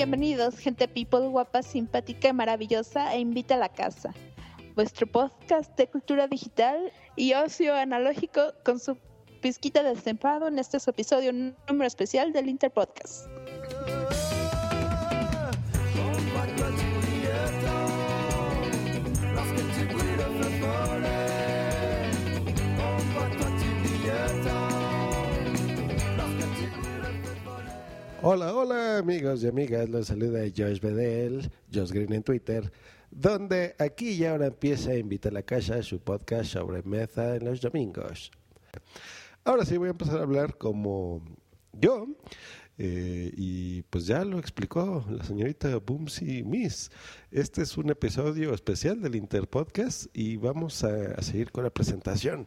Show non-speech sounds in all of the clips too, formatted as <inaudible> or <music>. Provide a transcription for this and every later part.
bienvenidos, gente people guapa, simpática y maravillosa, e invita a la casa. Vuestro podcast de cultura digital y ocio analógico con su pizquita de en este episodio número especial del Interpodcast. Hola, hola amigos y amigas, los saluda Josh Bedell, Josh Green en Twitter, donde aquí y ahora empieza a invitar a la casa su podcast sobre meza en los domingos. Ahora sí voy a empezar a hablar como yo, eh, y pues ya lo explicó la señorita Boomsy Miss. Este es un episodio especial del Interpodcast y vamos a seguir con la presentación.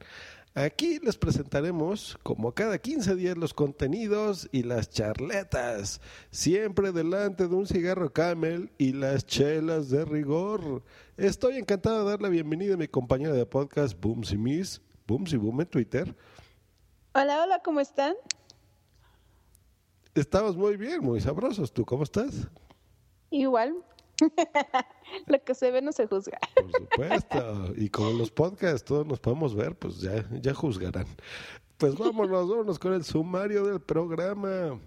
Aquí les presentaremos, como cada 15 días, los contenidos y las charletas, siempre delante de un cigarro camel y las chelas de rigor. Estoy encantado de dar la bienvenida a mi compañera de podcast, Booms y Miss, Booms y Boom en Twitter. Hola, hola, ¿cómo están? Estamos muy bien, muy sabrosos. ¿Tú cómo estás? Igual, <laughs> Lo que se ve no se juzga. Por supuesto. Y como los podcasts todos nos podemos ver, pues ya, ya juzgarán. Pues vámonos, vámonos con el sumario del programa.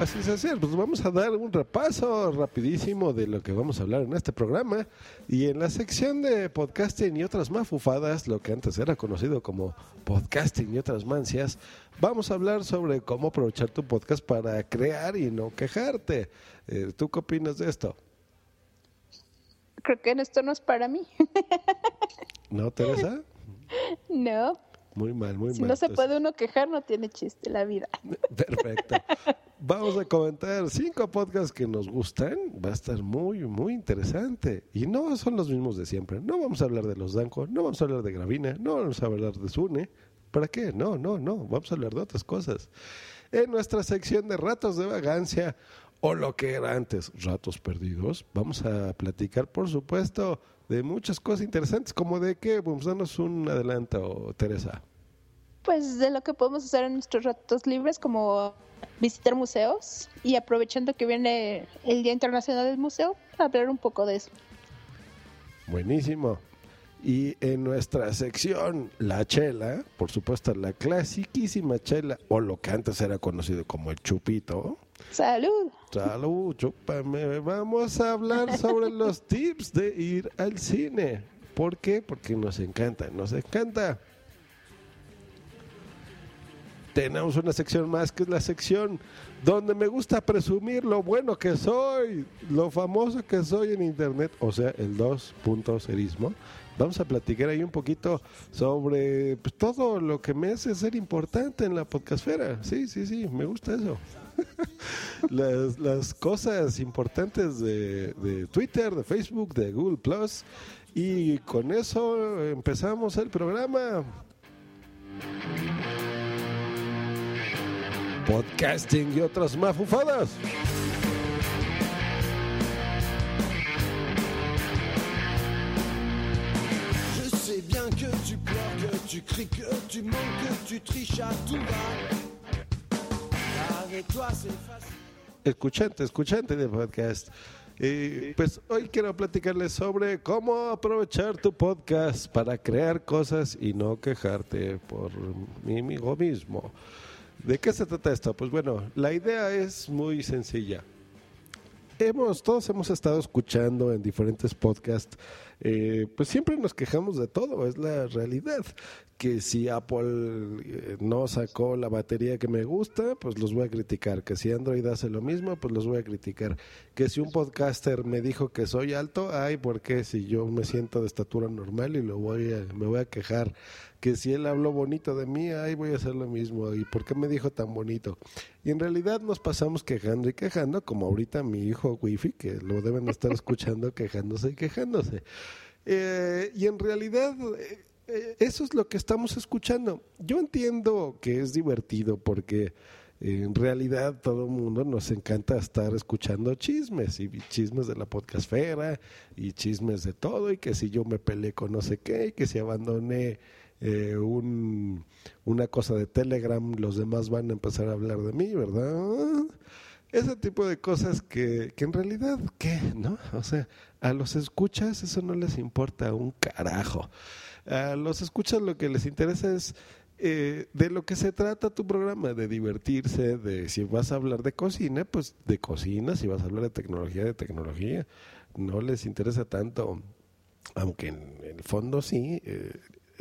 Así es, así es. Pues vamos a dar un repaso rapidísimo de lo que vamos a hablar en este programa. Y en la sección de podcasting y otras mafufadas, lo que antes era conocido como podcasting y otras mancias, vamos a hablar sobre cómo aprovechar tu podcast para crear y no quejarte. Eh, ¿Tú qué opinas de esto? Creo que esto no es para mí. <laughs> ¿No, Teresa? No. Muy mal, muy mal. Si no se puede uno quejar, no tiene chiste la vida. <laughs> Perfecto. Vamos a comentar cinco podcasts que nos gustan. Va a estar muy, muy interesante. Y no son los mismos de siempre. No vamos a hablar de los Danco, no vamos a hablar de Gravina, no vamos a hablar de Sune. ¿Para qué? No, no, no. Vamos a hablar de otras cosas. En nuestra sección de ratos de vagancia, o lo que era antes, ratos perdidos, vamos a platicar, por supuesto, de muchas cosas interesantes, como de qué, vamos a darnos un adelanto, Teresa. Pues de lo que podemos hacer en nuestros ratos libres, como visitar museos y aprovechando que viene el Día Internacional del Museo, hablar un poco de eso. Buenísimo. Y en nuestra sección, la chela, por supuesto, la clasiquísima chela, o lo que antes era conocido como el chupito. Salud. Salud, chúpame. Vamos a hablar sobre <laughs> los tips de ir al cine. ¿Por qué? Porque nos encanta, nos encanta. Tenemos una sección más que es la sección donde me gusta presumir lo bueno que soy, lo famoso que soy en internet, o sea, el 2.0ismo. Vamos a platicar ahí un poquito sobre pues, todo lo que me hace ser importante en la podcastfera. Sí, sí, sí, me gusta eso. <laughs> las, las, cosas importantes de, de, Twitter, de Facebook, de Google Plus. Y con eso empezamos el programa. Podcasting y otras mafufadas. Tu cries, que tu manques, que tu. Escuchante, escuchante de podcast. Y pues hoy quiero platicarles sobre cómo aprovechar tu podcast para crear cosas y no quejarte por mí mismo. ¿De qué se trata esto? Pues bueno, la idea es muy sencilla. Hemos, todos hemos estado escuchando en diferentes podcasts, eh, pues siempre nos quejamos de todo, es la realidad. Que si Apple eh, no sacó la batería que me gusta, pues los voy a criticar. Que si Android hace lo mismo, pues los voy a criticar. Que si un podcaster me dijo que soy alto, ay, ¿por qué? Si yo me siento de estatura normal y lo voy a, me voy a quejar que si él habló bonito de mí, ay, voy a hacer lo mismo. ¿Y por qué me dijo tan bonito? Y en realidad nos pasamos quejando y quejando, como ahorita mi hijo Wifi, que lo deben estar escuchando <laughs> quejándose y quejándose. Eh, y en realidad eh, eso es lo que estamos escuchando. Yo entiendo que es divertido porque En realidad todo el mundo nos encanta estar escuchando chismes y chismes de la podcastfera y chismes de todo y que si yo me peleé con no sé qué y que si abandoné eh, un, una cosa de Telegram los demás van a empezar a hablar de mí, ¿verdad? Ese tipo de cosas que, que en realidad, ¿qué? ¿No? O sea, a los escuchas eso no les importa un carajo. A los escuchas lo que les interesa es eh, de lo que se trata tu programa, de divertirse, de si vas a hablar de cocina, pues de cocina, si vas a hablar de tecnología, de tecnología. No les interesa tanto, aunque en el fondo sí, eh,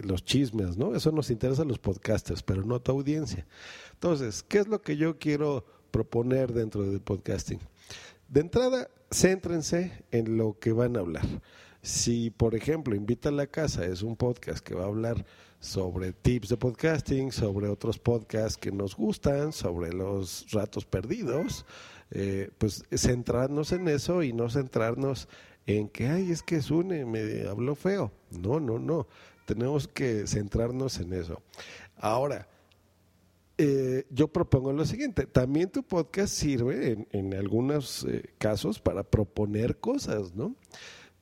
los chismes, ¿no? Eso nos interesa a los podcasters, pero no a tu audiencia. Entonces, ¿qué es lo que yo quiero proponer dentro del podcasting? De entrada, céntrense en lo que van a hablar. Si, por ejemplo, Invita a la Casa es un podcast que va a hablar sobre tips de podcasting, sobre otros podcasts que nos gustan, sobre los ratos perdidos, eh, pues centrarnos en eso y no centrarnos en que, ay, es que Sune me habló feo. No, no, no. Tenemos que centrarnos en eso. Ahora, eh, yo propongo lo siguiente, también tu podcast sirve en, algunos eh, casos para proponer cosas, ¿no?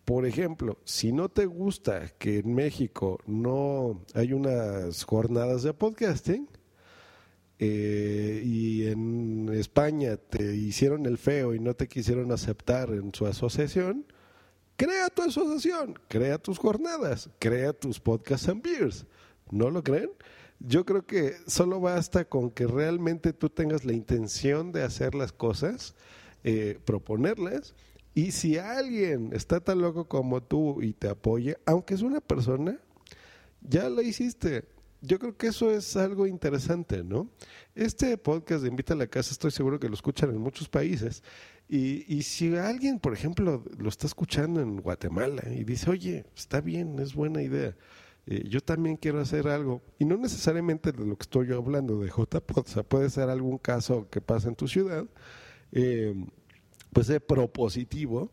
Por ejemplo, si no te gusta que en México no hay unas jornadas de podcasting eh, y en España te hicieron el feo y no te quisieron aceptar en su asociación, crea tu asociación, crea tus jornadas, crea tus podcasts and beers. ¿No lo creen? Yo creo que solo basta con que realmente tú tengas la intención de hacer las cosas, eh, proponerlas y si alguien está tan loco como tú y te apoya, aunque es una persona, ya lo hiciste. Yo creo que eso es algo interesante, ¿no? Este podcast de Invita a la Casa estoy seguro que lo escuchan en muchos países. Y, y si alguien, por ejemplo, lo está escuchando en Guatemala y dice, oye, está bien, es buena idea, eh, yo también quiero hacer algo. Y no necesariamente de lo que estoy yo hablando de JPod, o sea, puede ser algún caso que pasa en tu ciudad. Eh, pues de propositivo.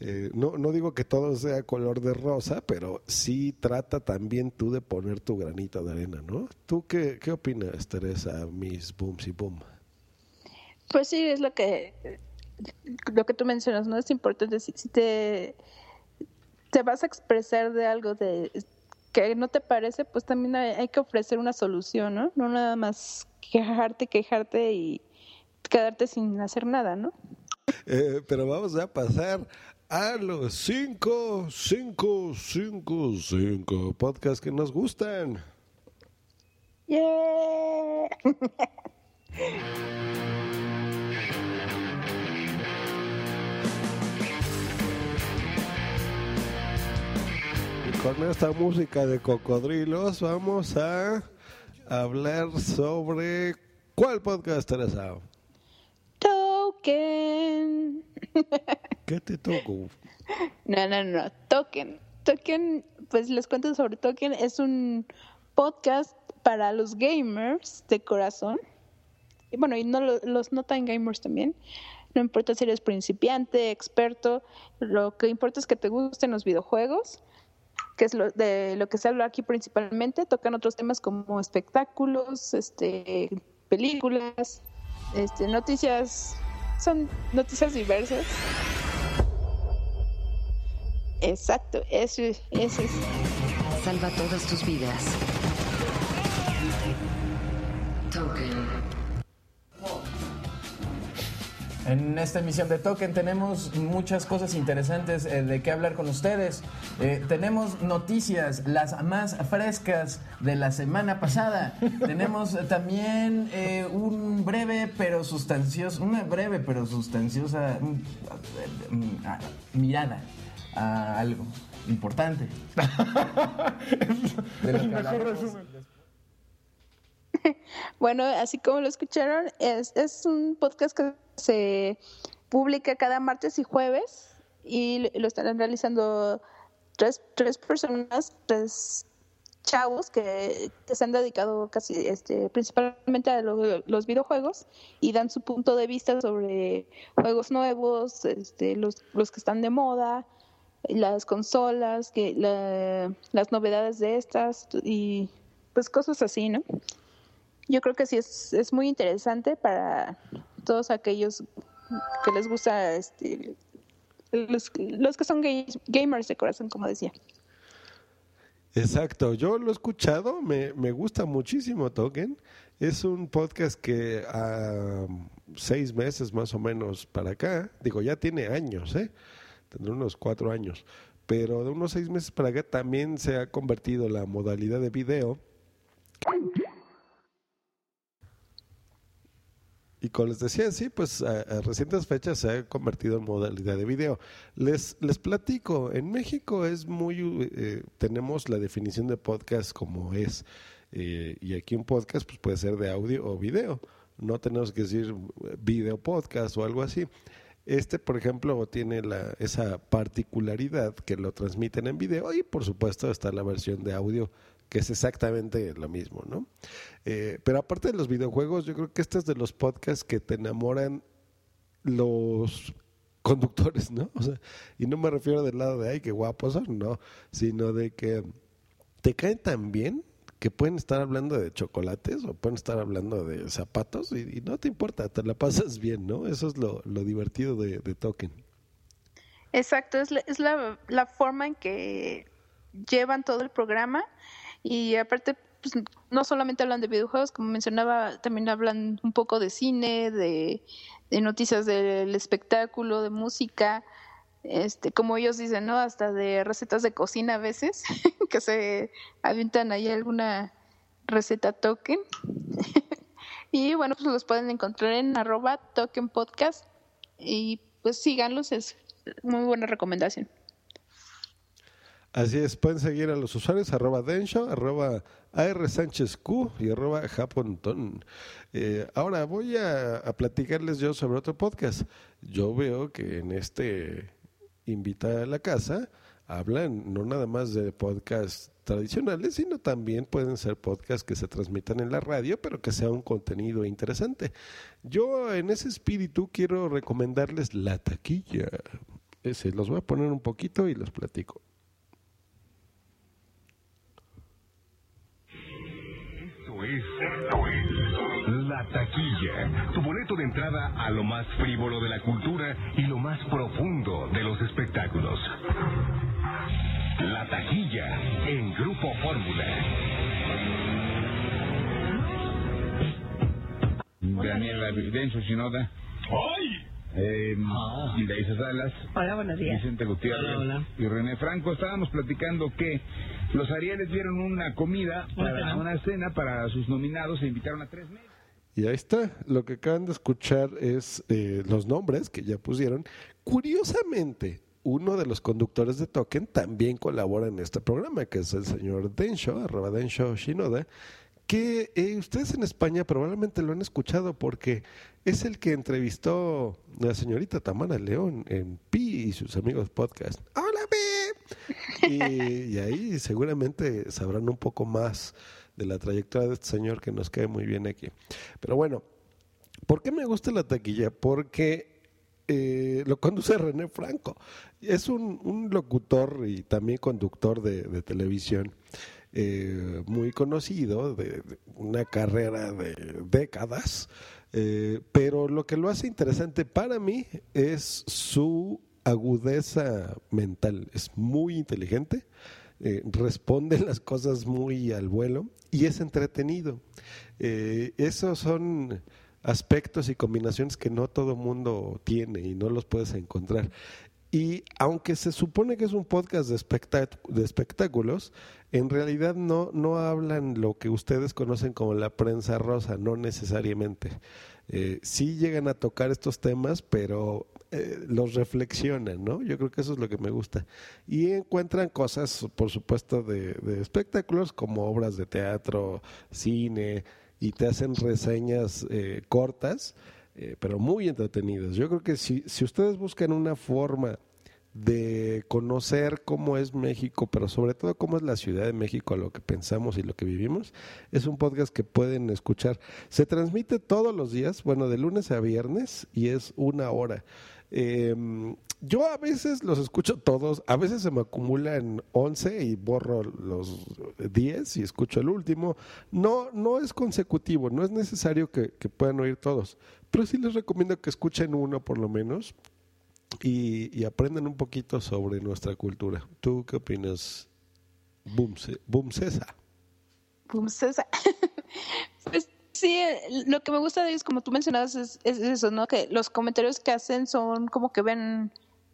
Eh, no, digo que todo sea color de rosa, pero sí trata también tú de poner tu granito de arena, ¿no? ¿Tú qué, qué opinas, Teresa, Miss Boom y Boom? Pues sí, es lo que lo que tú mencionas, ¿no? Es importante si, si te, te vas a expresar de algo de que no te parece, pues también hay, hay que ofrecer una solución, ¿no? No nada más quejarte, quejarte y quedarte sin hacer nada, ¿no? Eh, pero vamos a pasar a los cinco, cinco, cinco, cinco podcasts que nos gustan. Yeah. <laughs> con esta música de cocodrilos vamos a hablar sobre cuál podcast, Teresa. Token. <laughs> ¿Qué te tocó? No, no, no. Token. Token, pues les cuento sobre Token. Es un podcast para los gamers de corazón. Y bueno, y no lo- los no tan gamers también. No importa si eres principiante, experto. Lo que importa es que te gusten los videojuegos que es lo, de lo que se habla aquí principalmente, tocan otros temas como espectáculos, este, películas, este, noticias, son noticias diversas. Exacto, eso, es- eso es. Salva todas tus vidas. Token. En esta emisión de Token tenemos muchas cosas interesantes eh, de qué hablar con ustedes. Eh, tenemos noticias, las más frescas de la semana pasada. <laughs> tenemos también eh, un breve pero sustancioso, una breve pero sustanciosa mm, mm, ah, mirada a algo importante. <laughs> <laughs> De lo que. <laughs> Bueno, así como lo escucharon, es, es un podcast que se publica cada martes y jueves y lo están realizando tres, tres personas, tres chavos que, se han dedicado casi este, principalmente a lo- los videojuegos y dan su punto de vista sobre juegos nuevos, este, los, que están de moda, las consolas, que la- las novedades de estas y pues cosas así, ¿no? Yo creo que sí es, es muy interesante para todos aquellos que les gusta este los, los que son ga- gamers de corazón, como decía. Exacto, yo lo he escuchado, me, me gusta muchísimo Token. Es un podcast que a seis meses más o menos para acá, digo, ya tiene años, ¿eh? Tendrá unos cuatro años, pero de unos seis meses para acá también se ha convertido la modalidad de video. Y como les decía, sí, pues a, a recientes fechas se ha convertido en modalidad de video. Les, les platico, en México es muy, eh, tenemos la definición de podcast como es, eh, y aquí un podcast pues puede ser de audio o video, no tenemos que decir eh, video podcast o algo así. Este, por ejemplo, tiene la, esa particularidad que lo transmiten en video y por supuesto está la versión de audio que es exactamente lo mismo, ¿no? Eh, pero aparte de los videojuegos, yo creo que este es de los podcasts que te enamoran los conductores, ¿no? O sea, y no me refiero del lado de, ay, qué guapos son, no, sino de que te caen tan bien que pueden estar hablando de chocolates o pueden estar hablando de zapatos y, y no te importa, te la pasas bien, ¿no? Eso es lo, lo divertido de, Token. Exacto, es, la, es la, la forma en que llevan todo el programa y aparte pues, no solamente hablan de videojuegos, como mencionaba, también hablan un poco de cine, de, noticias del espectáculo, de música, este, como ellos dicen, ¿no? Hasta de recetas de cocina a veces, <laughs> que se avientan ahí alguna receta token. <laughs> y bueno, pues los pueden encontrar en arroba token podcast y pues síganlos, es muy buena recomendación. Así es, pueden seguir a los usuarios arroba Densho, arroba AR Sánchez Q y arroba Japonton. Eh, ahora voy a, a platicarles yo sobre otro podcast. Yo veo que en este Invita a la Casa hablan no nada más de podcasts tradicionales, sino también pueden ser podcasts que se transmitan en la radio, pero que sea un contenido interesante. Yo en ese espíritu quiero recomendarles La Taquilla. Ese, los voy a poner un poquito y los platico. Esto es, esto es La Taquilla, tu boleto de entrada a lo más frívolo de la cultura y lo más profundo de los espectáculos. La Taquilla en Grupo Fórmula. Daniela Denso Shinoda. Eh, Salas. Hola, buenos días. Vicente Gutiérrez Hola, hola. y René Franco. Estábamos platicando que los Arieles dieron una comida, Una para, cena. una cena para sus nominados e invitaron a tres meses. Y ahí está, lo que acaban de escuchar es eh, los nombres que ya pusieron. Curiosamente, uno de los conductores de Token también colabora en este programa, que es el señor Densho, arroba Densho Shinoda, que eh, ustedes en España probablemente lo han escuchado porque es el que entrevistó a la señorita Tamara León en Pi y sus amigos podcast. ¡Hola, Pi! Y, y ahí seguramente sabrán un poco más de la trayectoria de este señor que nos cae muy bien aquí. Pero bueno, ¿por qué me gusta la taquilla? Porque eh, lo conduce René Franco. Es un, un locutor y también conductor de, de televisión eh, muy conocido, de, una carrera de décadas, eh, pero lo que lo hace interesante para mí es su agudeza mental. Es muy inteligente, eh, responde las cosas muy al vuelo y es entretenido. Esos son aspectos y combinaciones que no todo mundo tiene y no los puedes encontrar. Y aunque se supone que es un podcast de, de espectáculos, en realidad no, no hablan lo que ustedes conocen como la prensa rosa, no necesariamente. Eh, sí llegan a tocar estos temas, pero eh, los reflexionan, ¿no? Yo creo que eso es lo que me gusta. Y encuentran cosas, por supuesto, de, de espectáculos como obras de teatro, cine, y te hacen reseñas eh, cortas, eh, pero muy entretenidas. Yo creo que si, si ustedes buscan una forma de conocer cómo es México, pero sobre todo cómo es la Ciudad de México, lo que pensamos y lo que vivimos. Es un podcast que pueden escuchar. Se transmite todos los días, bueno, de lunes a viernes y es una hora. Eh, yo a veces los escucho todos, a veces se me acumula en 11 y borro los 10 y escucho el último. No, no es consecutivo, no es necesario que puedan oír todos, pero sí les recomiendo que escuchen uno por lo menos y, aprendan un poquito sobre nuestra cultura. ¿Tú qué opinas, Boom, Ce- Boom César? Pues, sí, lo que me gusta de ellos, como tú mencionabas, es, es eso, ¿no? Que los comentarios que hacen son como que ven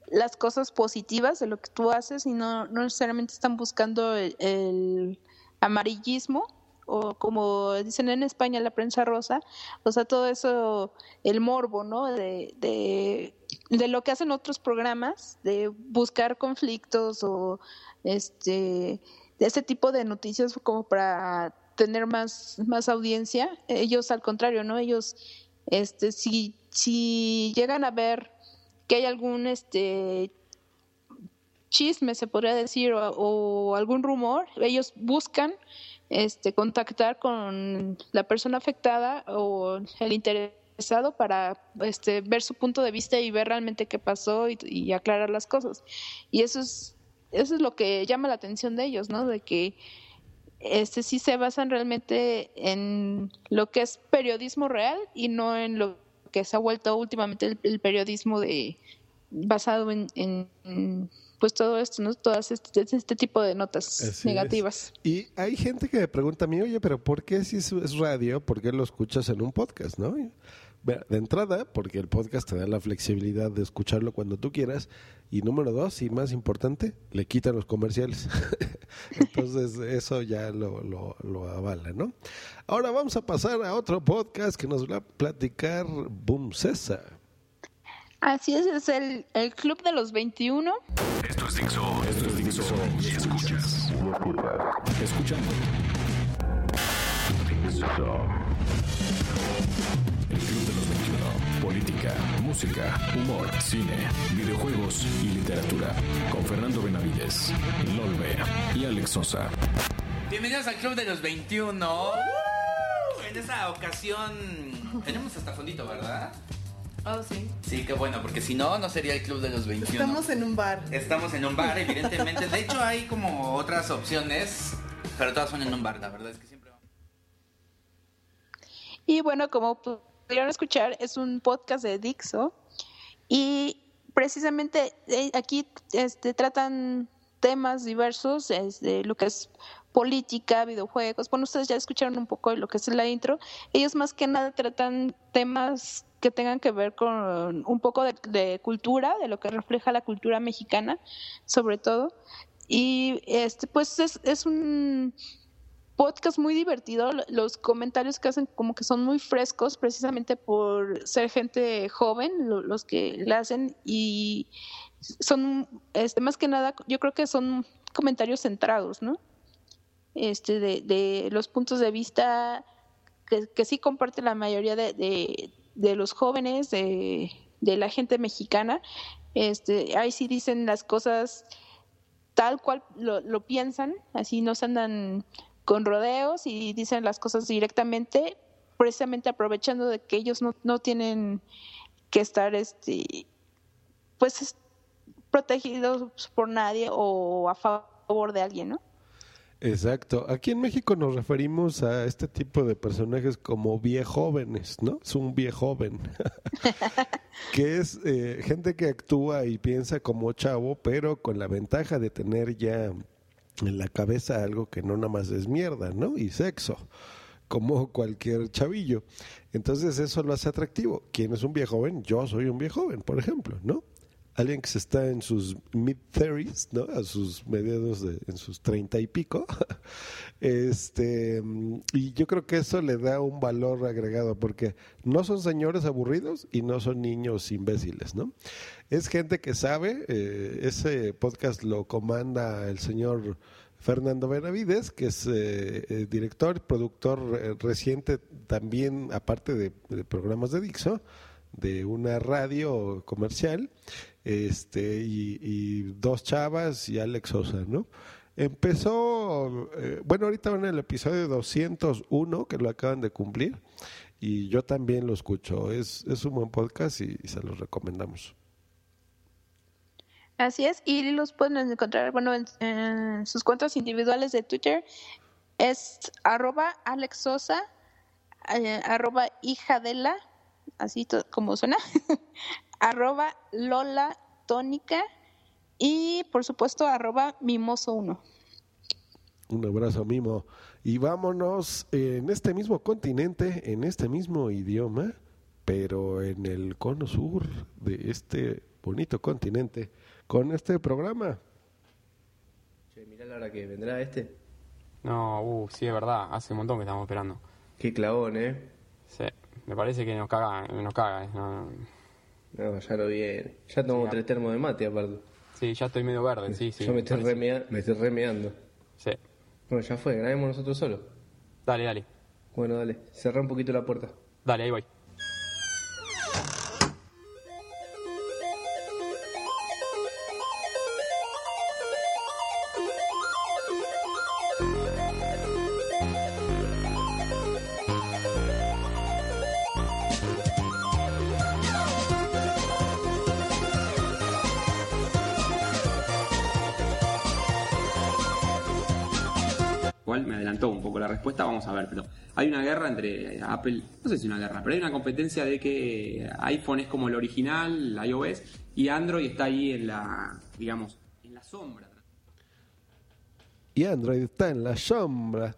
las cosas positivas de lo que tú haces y no, necesariamente están buscando el amarillismo o como dicen en España la prensa rosa, o sea, todo eso, el morbo, ¿no? De, de, lo que hacen otros programas, de buscar conflictos o este de ese tipo de noticias como para tener más, más audiencia. Ellos al contrario, ¿no? Ellos, este, si, si llegan a ver que hay algún este chisme, se podría decir, o algún rumor, ellos buscan este contactar con la persona afectada o el interesado para este ver su punto de vista y ver realmente qué pasó y, aclarar las cosas. Y eso es eso es lo que llama la atención de ellos, ¿no? De que este sí se basan realmente en lo que es periodismo real y no en lo que se ha vuelto últimamente el, periodismo de basado en, pues todo esto, ¿no? Todas este, este tipo de notas Así negativas. es. Y hay gente que me pregunta a mí, oye, pero ¿por qué si es, radio, por qué lo escuchas en un podcast, no? De entrada, porque el podcast te da la flexibilidad de escucharlo cuando tú quieras. Y número dos, y más importante, le quitan los comerciales. <laughs> Entonces, eso ya lo, lo, lo avala, ¿no? Ahora vamos a pasar a otro podcast que nos va a platicar Boom César. Así es, es el, el Club de los 21. Esto es Dixo. Esto es Dixo. Y escuchas. Escuchando. El Club de los 21. Política, música, humor, cine, videojuegos y literatura. Con Fernando Benavides, Lolbe y Alex Sosa. Bienvenidos al Club de los 21. En esta ocasión tenemos hasta fondito, ¿verdad? Oh, sí. Sí, qué bueno, porque si no, no sería el Club de los 21. Estamos en un bar. Estamos en un bar, evidentemente. De hecho, hay como otras opciones, pero todas son en un bar, la verdad es que siempre vamos. Y bueno, como pudieron escuchar, es un podcast de Dixo. Y precisamente eh, aquí este, tratan temas diversos, desde lo que es política, videojuegos. Bueno, ustedes ya escucharon un poco de lo que es la intro. Ellos más que nada tratan temas que tengan que ver con un poco de, cultura, de lo que refleja la cultura mexicana, sobre todo. Y este, pues es, es un podcast muy divertido. Los comentarios que hacen como que son muy frescos, precisamente por ser gente joven, lo, los que le hacen, y son, este, más que nada, yo creo que son comentarios centrados, ¿no? Este, de, los puntos de vista que, que sí comparte la mayoría de, de los jóvenes, de, de, la gente mexicana. Este, ahí sí dicen las cosas tal cual lo, piensan, así no se andan con rodeos y dicen las cosas directamente, precisamente aprovechando de que ellos no, no tienen que estar este pues protegidos por nadie o a favor de alguien, ¿no? Exacto. Aquí en México nos referimos a este tipo de personajes como viejóvenes, ¿no? Es un viejoven. <laughs> que es eh, gente que actúa y piensa como chavo, pero con la ventaja de tener ya en la cabeza algo que no nada más es mierda, ¿no? Y sexo, como cualquier chavillo. Entonces eso lo hace atractivo. ¿Quién es un viejoven? Yo soy un viejoven, por ejemplo, ¿no? Alguien que se está en sus mid-30s, ¿no? A sus mediados de, en sus treinta y pico. <laughs> este, y yo creo que eso le da un valor agregado porque no son señores aburridos y no son niños imbéciles, ¿no? Es gente que sabe, eh, ese podcast lo comanda el señor Fernando Benavides, que es eh, eh, director, productor reciente también, aparte de, de programas de Dixo, de una radio comercial, este, y, dos chavas y Alex Sosa, ¿no? Empezó, eh, bueno, ahorita van en el episodio 201, que lo acaban de cumplir, y yo también lo escucho. Es, es un buen podcast y, se los recomendamos. Así es, y los pueden encontrar, bueno, en, sus cuentas individuales de Twitter es arroba Alex Sosa, eh, arroba hija de la, así como suena, <laughs> arroba Lola Tónica y por supuesto arroba Mimoso1. Un abrazo, Mimo. Y vámonos en este mismo continente, en este mismo idioma, pero en el cono sur de este bonito continente, con este programa. Che, mirá la hora que vendrá este. No, uh, sí, es verdad. Hace un montón que estamos esperando. Qué clavón, ¿eh? Sí, me parece que nos caga, nos caga. eh, no- No, ya lo viene. Ya tomo Sí, tres termos de mate, aparte. Sí, ya estoy medio verde, sí, sí. Yo me estoy, remea- me estoy remeando. Sí. Bueno, ya fue, grabemos nosotros solos. Dale, dale. Bueno, dale. Cerrá un poquito la puerta. Dale, ahí voy. Entre Apple, no sé si una guerra, pero hay una competencia de que iPhone es como el original, iOS, y Android está ahí en la, digamos, en la sombra. Y Android está en la sombra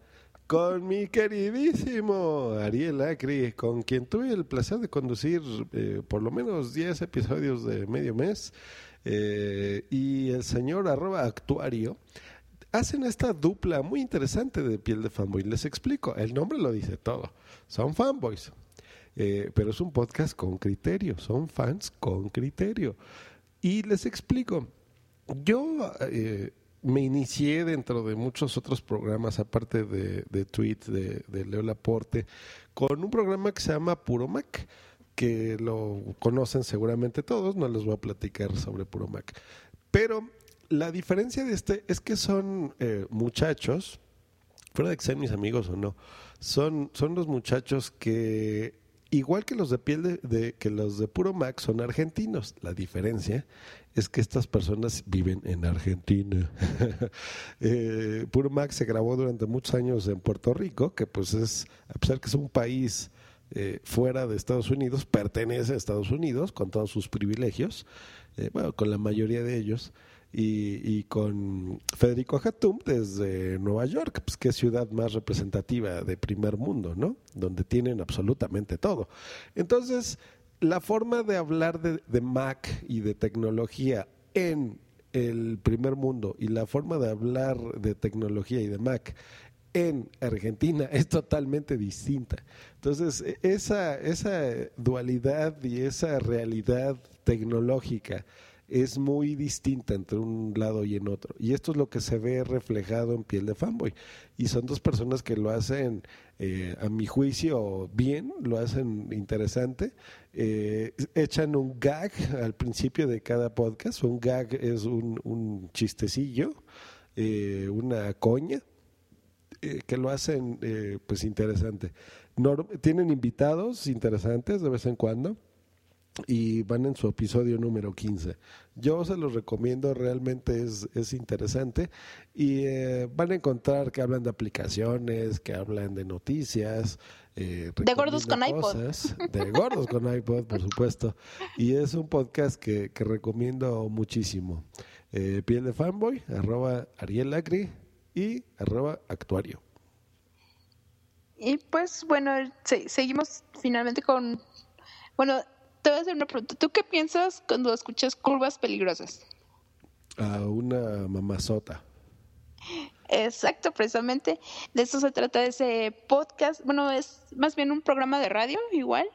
con mi queridísimo Ariel Acri, con quien tuve el placer de conducir eh, por lo menos 10 episodios de medio mes, eh, y el señor arroba actuario. Hacen esta dupla muy interesante de piel de fanboy. Les explico, el nombre lo dice todo. Son fanboys, eh, pero es un podcast con criterio, son fans con criterio. Y les explico, yo eh, me inicié dentro de muchos otros programas, aparte de, de tweets de, de Leo Laporte, con un programa que se llama Puro Mac, que lo conocen seguramente todos, no les voy a platicar sobre Puro Mac. Pero la diferencia de este es que son eh, muchachos, fuera de que sean mis amigos o no, son, son los muchachos que, igual que los de piel de, que los de Puro Mac, son argentinos. La diferencia es que estas personas viven en Argentina. <laughs> Eh, Puro Mac se grabó durante muchos años en Puerto Rico, que pues es, a pesar que es un país eh, fuera de Estados Unidos, pertenece a Estados Unidos con todos sus privilegios, eh, bueno, con la mayoría de ellos, y, y con Federico Hatum desde Nueva York, pues es ciudad más representativa de primer mundo, ¿no? Donde tienen absolutamente todo. Entonces, la forma de hablar de, de Mac y de tecnología en el primer mundo y la forma de hablar de tecnología y de Mac en Argentina <laughs> es totalmente distinta. Entonces, e- esa, esa dualidad y esa realidad tecnológica es muy distinta entre un lado y en otro. Y esto es lo que se ve reflejado en Piel de Fanboy. Y son dos personas que lo hacen, eh, a mi juicio, bien, lo hacen interesante. Eh, echan un gag al principio de cada podcast. Un gag es un, un chistecillo, eh, una coña, eh, que lo hacen pues interesante. Tienen invitados interesantes de vez en cuando y van en su episodio número 15. Yo se los recomiendo, realmente es, es interesante y eh, van a encontrar que hablan de aplicaciones, que hablan de noticias. eh, De gordos con recomiendan iPod. cosas, De gordos con iPod, por supuesto. Y es un podcast que, que recomiendo muchísimo. Eh, Piel de Fanboy, arroba Ariel Lacri y arroba Actuario. Y pues bueno, se- seguimos finalmente con... Bueno, te voy a hacer una pregunta. ¿Tú qué piensas cuando escuchas curvas peligrosas? A una mamazota. Exacto, precisamente. De eso se trata ese podcast. Bueno, es más bien un programa de radio igual.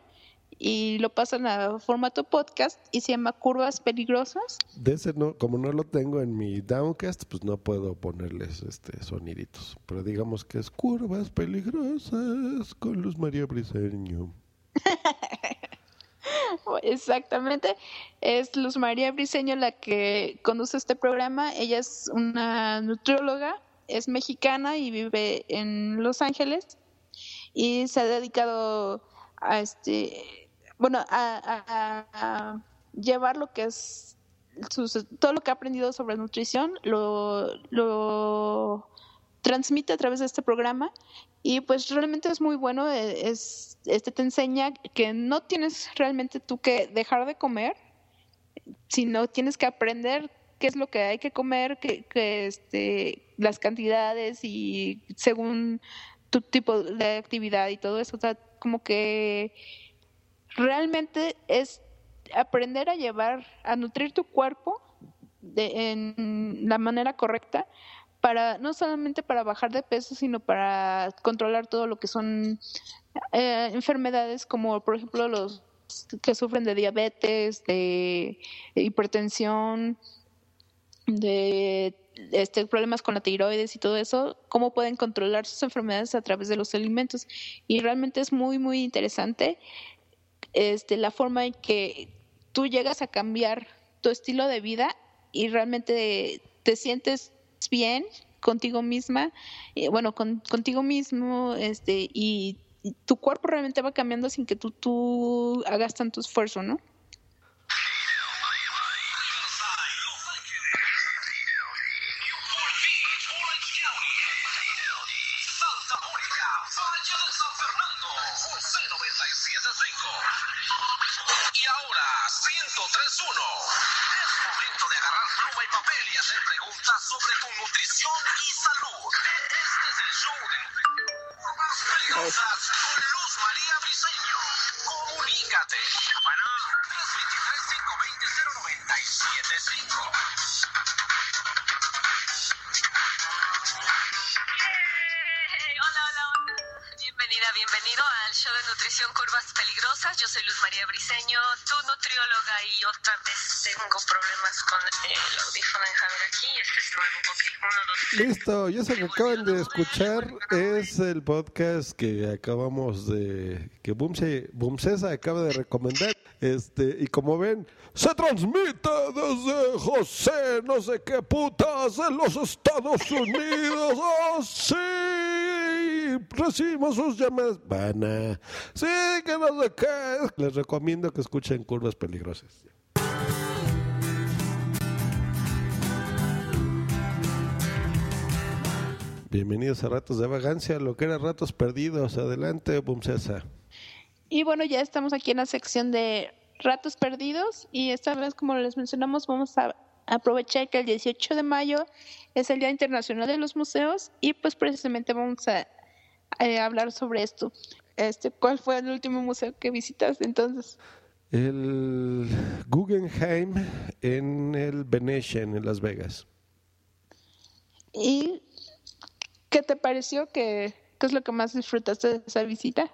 Y lo pasan a formato podcast y se llama Curvas Peligrosas. De ese no, como no lo tengo en mi downcast, pues no puedo ponerles este soniditos. Pero digamos que es curvas peligrosas con Luz María Briseño. <laughs> <laughs> Exactamente. Es Luz María Briseño la que conduce este programa. Ella es una nutrióloga, es mexicana y vive en Los Ángeles y se ha dedicado a este, bueno, a, llevar lo que es todo lo que ha aprendido sobre nutrición lo transmite a través de este programa y pues realmente es muy bueno eh, es este te enseña que no tienes realmente tú que dejar de comer sino tienes que aprender qué es lo que hay que comer que, este las cantidades y según tu tipo de actividad y todo eso. O sea como que realmente es aprender a llevar, a nutrir tu cuerpo de, en la manera correcta para no solamente para bajar de peso, sino para controlar todo lo que son eh, enfermedades como por ejemplo los que sufren de diabetes, de hipertensión, de este, problemas con la tiroides y todo eso, cómo pueden controlar sus enfermedades a través de los alimentos. Y realmente es muy, muy interesante este, la forma en que tú llegas a cambiar tu estilo de vida y realmente te sientes bien contigo misma, eh, bueno, con, contigo mismo, este, y, y tu cuerpo realmente va cambiando sin que tú, tú hagas tanto esfuerzo, ¿no? Eso que acaban de escuchar es el podcast que acabamos de. que Bumse, Bumsesa acaba de recomendar. Este, y como ven, se transmite desde José, no sé qué putas, en los Estados Unidos. ¡Oh, sí! Recibimos sus llamadas. Van. Sí, que no sé qué. Les recomiendo que escuchen Curvas Peligrosas. Bienvenidos a Ratos de Vagancia, lo que era Ratos Perdidos. Adelante, Bumsesa. Y bueno, ya estamos aquí en la sección de ratos perdidos y esta vez, como les mencionamos, vamos a aprovechar que el 18 de mayo es el Día Internacional de los Museos y pues precisamente vamos a eh, hablar sobre esto. Este, ¿Cuál fue el último museo que visitaste entonces? El Guggenheim en el Venetian, en Las Vegas. ¿Y qué te pareció? ¿Qué, qué es lo que más disfrutaste de esa visita?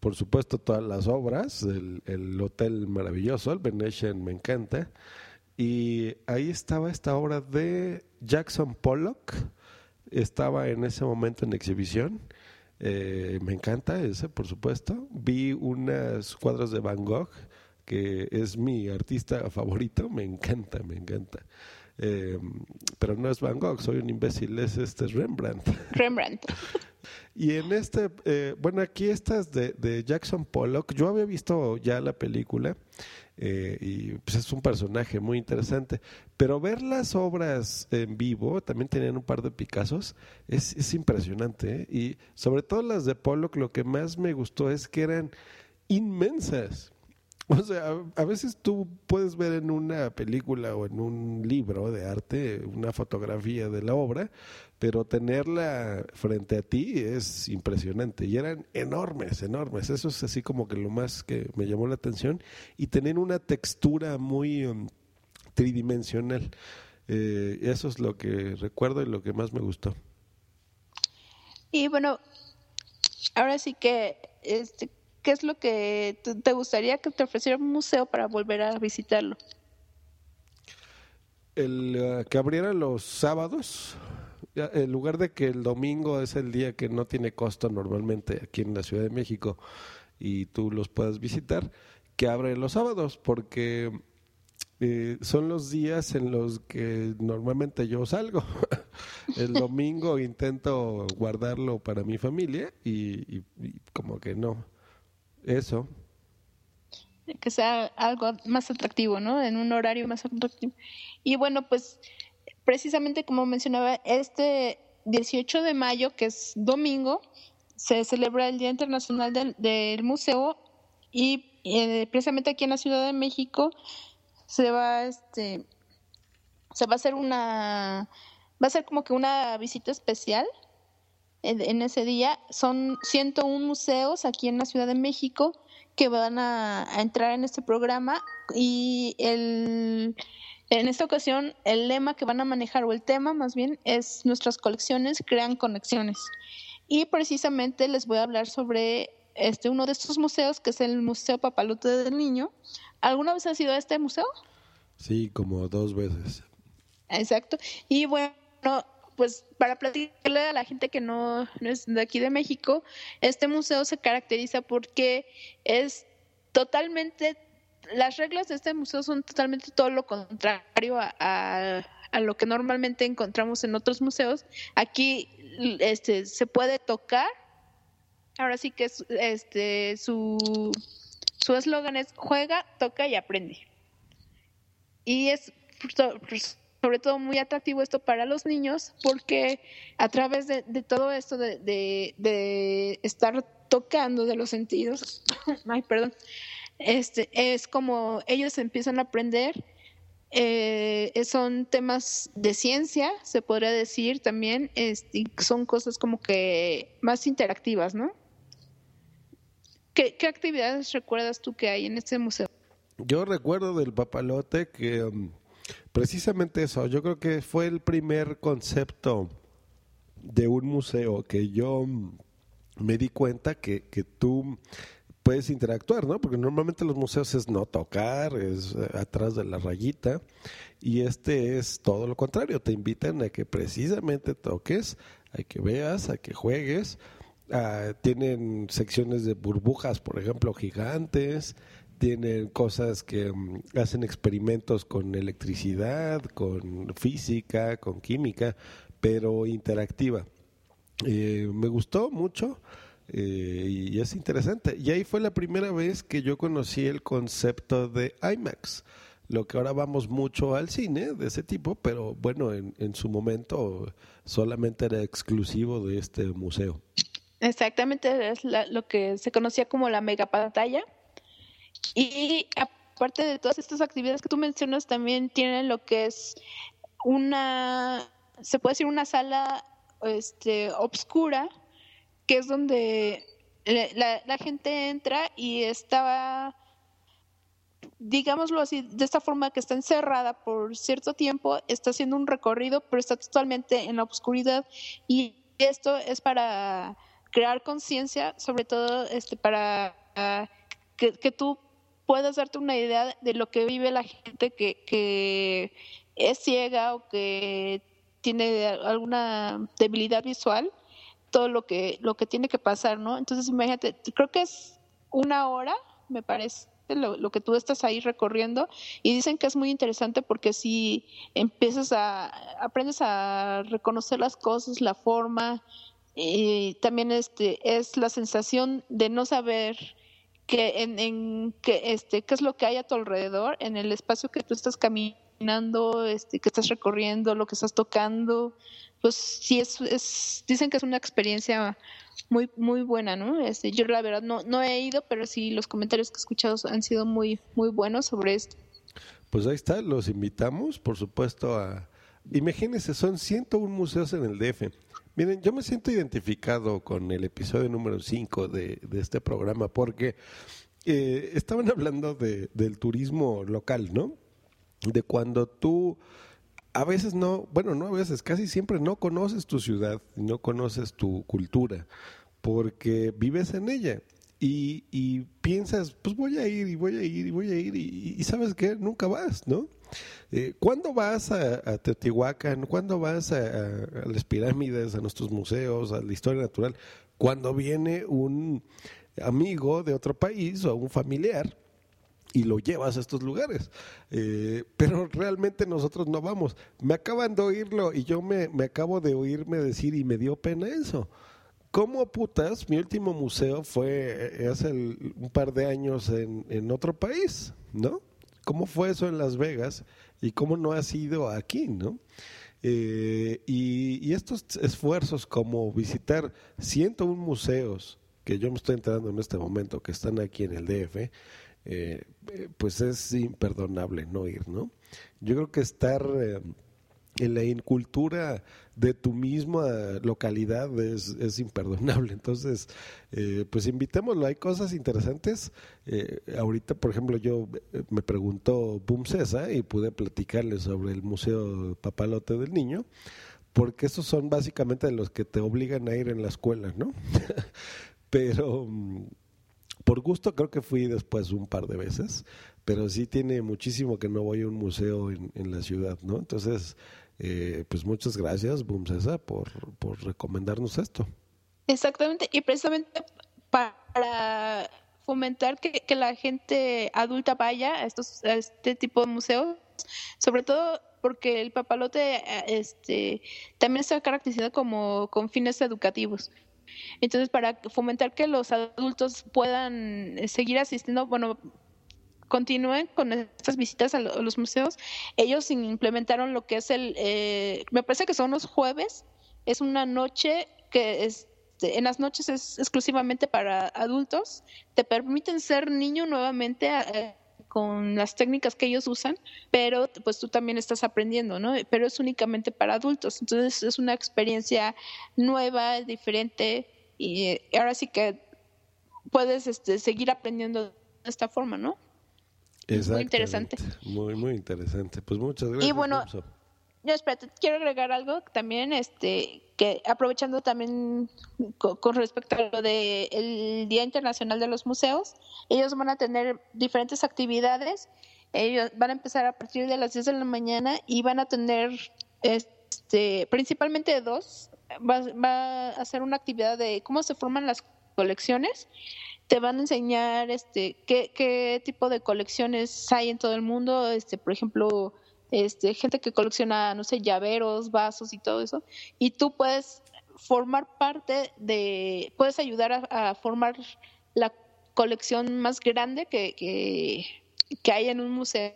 Por supuesto, todas las obras, el, el hotel maravilloso, el Venetian me encanta. Y ahí estaba esta obra de Jackson Pollock. Estaba en ese momento en exhibición. Eh, me encanta ese, por supuesto. Vi unas cuadros de Van Gogh, que es mi artista favorito. Me encanta, me encanta. Eh, pero no es Van Gogh, soy un imbécil, es este Rembrandt. <laughs> Rembrandt. Y en este, eh, bueno, aquí estas de, de Jackson Pollock, yo había visto ya la película eh, y pues es un personaje muy interesante, pero ver las obras en vivo, también tenían un par de Picassos, es, es impresionante. ¿eh? Y sobre todo las de Pollock, lo que más me gustó es que eran inmensas. <laughs> O sea, a, veces tú puedes ver en una película o en un libro de arte una fotografía de la obra, pero tenerla frente a ti es impresionante. Y eran enormes, enormes. Eso es así como que lo más que me llamó la atención. Y tener una textura muy um, tridimensional. Eh, eso es lo que recuerdo y lo que más me gustó. Y bueno, ahora sí que, este, ¿qué es lo que te gustaría que te ofreciera un museo para volver a visitarlo? El eh, que abriera los sábados, en lugar de que el domingo es el día que no tiene costo normalmente aquí en la Ciudad de México y tú los puedas visitar, que abre los sábados, porque eh, son los días en los que normalmente yo salgo. <laughs> El domingo <laughs> intento guardarlo para mi familia y, y- y como que no. Eso. que sea algo más atractivo, ¿no? En un horario más atractivo. Y bueno, pues precisamente como mencionaba, este 18 de mayo, que es domingo, se celebra el Día Internacional del, del Museo y eh, precisamente aquí en la Ciudad de México se va este se va a hacer una va a ser como que una visita especial en, ese día. Son 101 museos aquí en la Ciudad de México que van a, a entrar en este programa y el, en esta ocasión el lema que van a manejar o el tema más bien es nuestras colecciones crean conexiones. Y precisamente les voy a hablar sobre este uno de estos museos que es el Museo Papalote del Niño. ¿Alguna vez has ido a este museo? Sí, como dos veces. Exacto. Y bueno, pues para platicarle a la gente que no, es de aquí de México, este museo se caracteriza porque es totalmente, las reglas de este museo son totalmente todo lo contrario a, lo que normalmente encontramos en otros museos. Aquí este, se puede tocar, ahora sí que es, este, su su eslogan es juega, toca y aprende. Y es sobre todo muy atractivo esto para los niños porque a través de, todo esto de, estar tocando de los sentidos, <coughs> ay, perdón, este, es como ellos empiezan a aprender, eh, son temas de ciencia, se podría decir también, este, son cosas como que más interactivas, ¿no? ¿Qué, qué actividades recuerdas tú que hay en este museo? Yo recuerdo del papalote que um, precisamente eso, yo creo que fue el primer concepto de un museo que yo me di cuenta que, que tú puedes interactuar, ¿no? Porque normalmente los museos es no tocar, es eh, atrás de la rayita, y este es todo lo contrario, te invitan a que precisamente toques, a que veas, a que juegues. Ah, tienen secciones de burbujas, por ejemplo, gigantes, tienen cosas que mm, hacen experimentos con electricidad, con física, con química, pero interactiva. Eh, me gustó mucho eh, y es interesante. Y ahí fue la primera vez que yo conocí el concepto de IMAX. Lo que ahora vamos mucho al cine de ese tipo, pero bueno, en, en su momento solamente era exclusivo de este museo. Exactamente, es la- lo que se conocía como la mega pantalla. Y aparte de todas estas actividades que tú mencionas, también tienen lo que es una, se puede decir una sala este, obscura, que es donde la, gente entra y estaba, digámoslo así, de esta forma que está encerrada por cierto tiempo, está haciendo un recorrido, pero está totalmente en la oscuridad y esto es para crear conciencia, sobre todo este para ah, que tú puedas darte una idea de lo que vive la gente que, que es ciega o que tiene alguna debilidad visual, todo lo que lo que tiene que pasar, ¿no? Entonces imagínate, creo que es una hora, me parece, lo, lo que tú estás ahí recorriendo y dicen que es muy interesante porque si empiezas a aprendes a reconocer las cosas, la forma, y también este es la sensación de no saber que en, en que este qué es lo que hay a tu alrededor en el espacio que tú estás caminando este que estás recorriendo lo que estás tocando pues sí es, es dicen que es una experiencia muy muy buena no este yo la verdad no no he ido pero sí los comentarios que he escuchado han sido muy muy buenos sobre esto Pues ahí está, los invitamos, por supuesto, a... Imagínense, son 101 museos en el DF. Miren, yo me siento identificado con el episodio número 5 de, de este programa porque eh, estaban <laughs> hablando de, del turismo local, ¿no? De cuando tú a veces no, bueno, no a veces, casi siempre no conoces tu ciudad, no conoces tu cultura, porque vives en ella. Y, y piensas, pues voy a ir y voy a ir y voy a ir y, y sabes que nunca vas, ¿no? Eh, ¿Cuándo vas a, a Teotihuacán? ¿Cuándo vas a, las pirámides, a nuestros museos, a la historia natural? Cuando viene un amigo de otro país o un familiar y lo llevas a estos lugares. Eh, pero realmente nosotros no vamos. Me acaban de oírlo y yo me, acabo de oírme decir y me dio pena eso. ¿Cómo putas? Mi último museo fue eh, hace un par de años en otro país, ¿no? ¿Cómo fue eso en Las Vegas y cómo no ha sido aquí, ¿no? Eh, y, estos esfuerzos como visitar 101 museos, que yo me estoy enterando en este momento, que están aquí en el DF, eh, pues es imperdonable no ir, ¿no? Yo creo que estar eh, en la incultura de tu misma localidad es, imperdonable. Entonces, eh, pues invitémoslo. Hay cosas interesantes. Eh, ahorita, por ejemplo, yo eh, me preguntó Boom César y pude platicarle sobre el Museo Papalote del Niño, porque esos son básicamente los que te obligan a ir en la escuela, ¿no? <laughs> Pero mm, por gusto creo que fui después un par de veces, pero sí tiene muchísimo que no voy a un museo en la ciudad, ¿no? Entonces, eh, pues muchas gracias, Boom César, por, por recomendarnos esto. Exactamente, y precisamente para fomentar que, que la gente adulta vaya a, estos, a este tipo de museos, sobre todo porque el papalote este, también está caracterizado como con fines educativos. Entonces, para fomentar que los adultos puedan eh, seguir asistiendo, bueno, continúen con estas visitas a, lo- a los museos, ellos implementaron lo que es el, eh, me parece que son los jueves, es una noche que es, en las noches es exclusivamente para adultos, te permiten ser niño nuevamente eh, con las técnicas que ellos usan, pero pues tú también estás aprendiendo, ¿no? Pero es únicamente para adultos, entonces es una experiencia nueva, diferente y eh, ahora sí que puedes este, seguir aprendiendo de esta forma, ¿no? Muy interesante. Muy, muy interesante. Pues muchas gracias. Y bueno, Robson. yo espérate, quiero agregar algo también, este, que aprovechando también co- con, respecto a lo del el Día Internacional de los Museos, ellos van a tener diferentes actividades. Ellos van a empezar a partir de las 10 de la mañana y van a tener, este, principalmente dos. Va, va a hacer una actividad de cómo se forman las colecciones te van a enseñar este qué, qué tipo de colecciones hay en todo el mundo, este, por ejemplo, este, gente que colecciona, no sé, llaveros, vasos y todo eso, y tú puedes formar parte de, puedes ayudar a, formar la colección más grande que, que, que hay en un museo.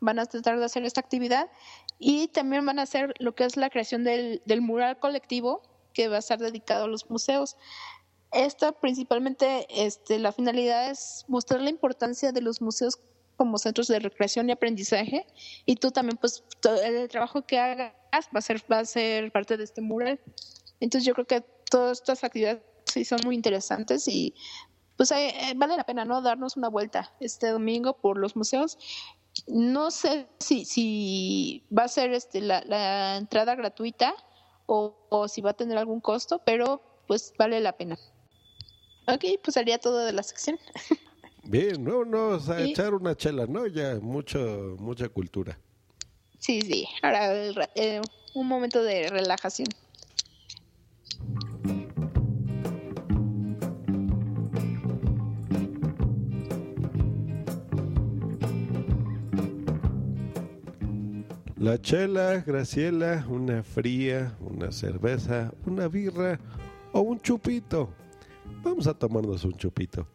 Van a tratar de hacer esta actividad y también van a hacer lo que es la creación del, del mural colectivo que va a estar dedicado a los museos. Esta principalmente, este, la finalidad es mostrar la importancia de los museos como centros de recreación y aprendizaje y tú también pues el trabajo que hagas va a ser va a ser parte de este mural. Entonces yo creo que todas estas actividades sí son muy interesantes y pues eh, vale la pena no darnos una vuelta este domingo por los museos. No sé si si va a ser este la, la entrada gratuita o, o si va a tener algún costo, pero pues vale la pena. Ok, pues sería todo de la sección. <laughs> Bien, no, no, o sea, Y- echar una chela, ¿no? Ya, mucho, mucha cultura. Sí, sí. Ahora eh, un momento de relajación. La chela, Graciela, una fría, una cerveza, una birra o un chupito. Vamos a tomarnos un chupito.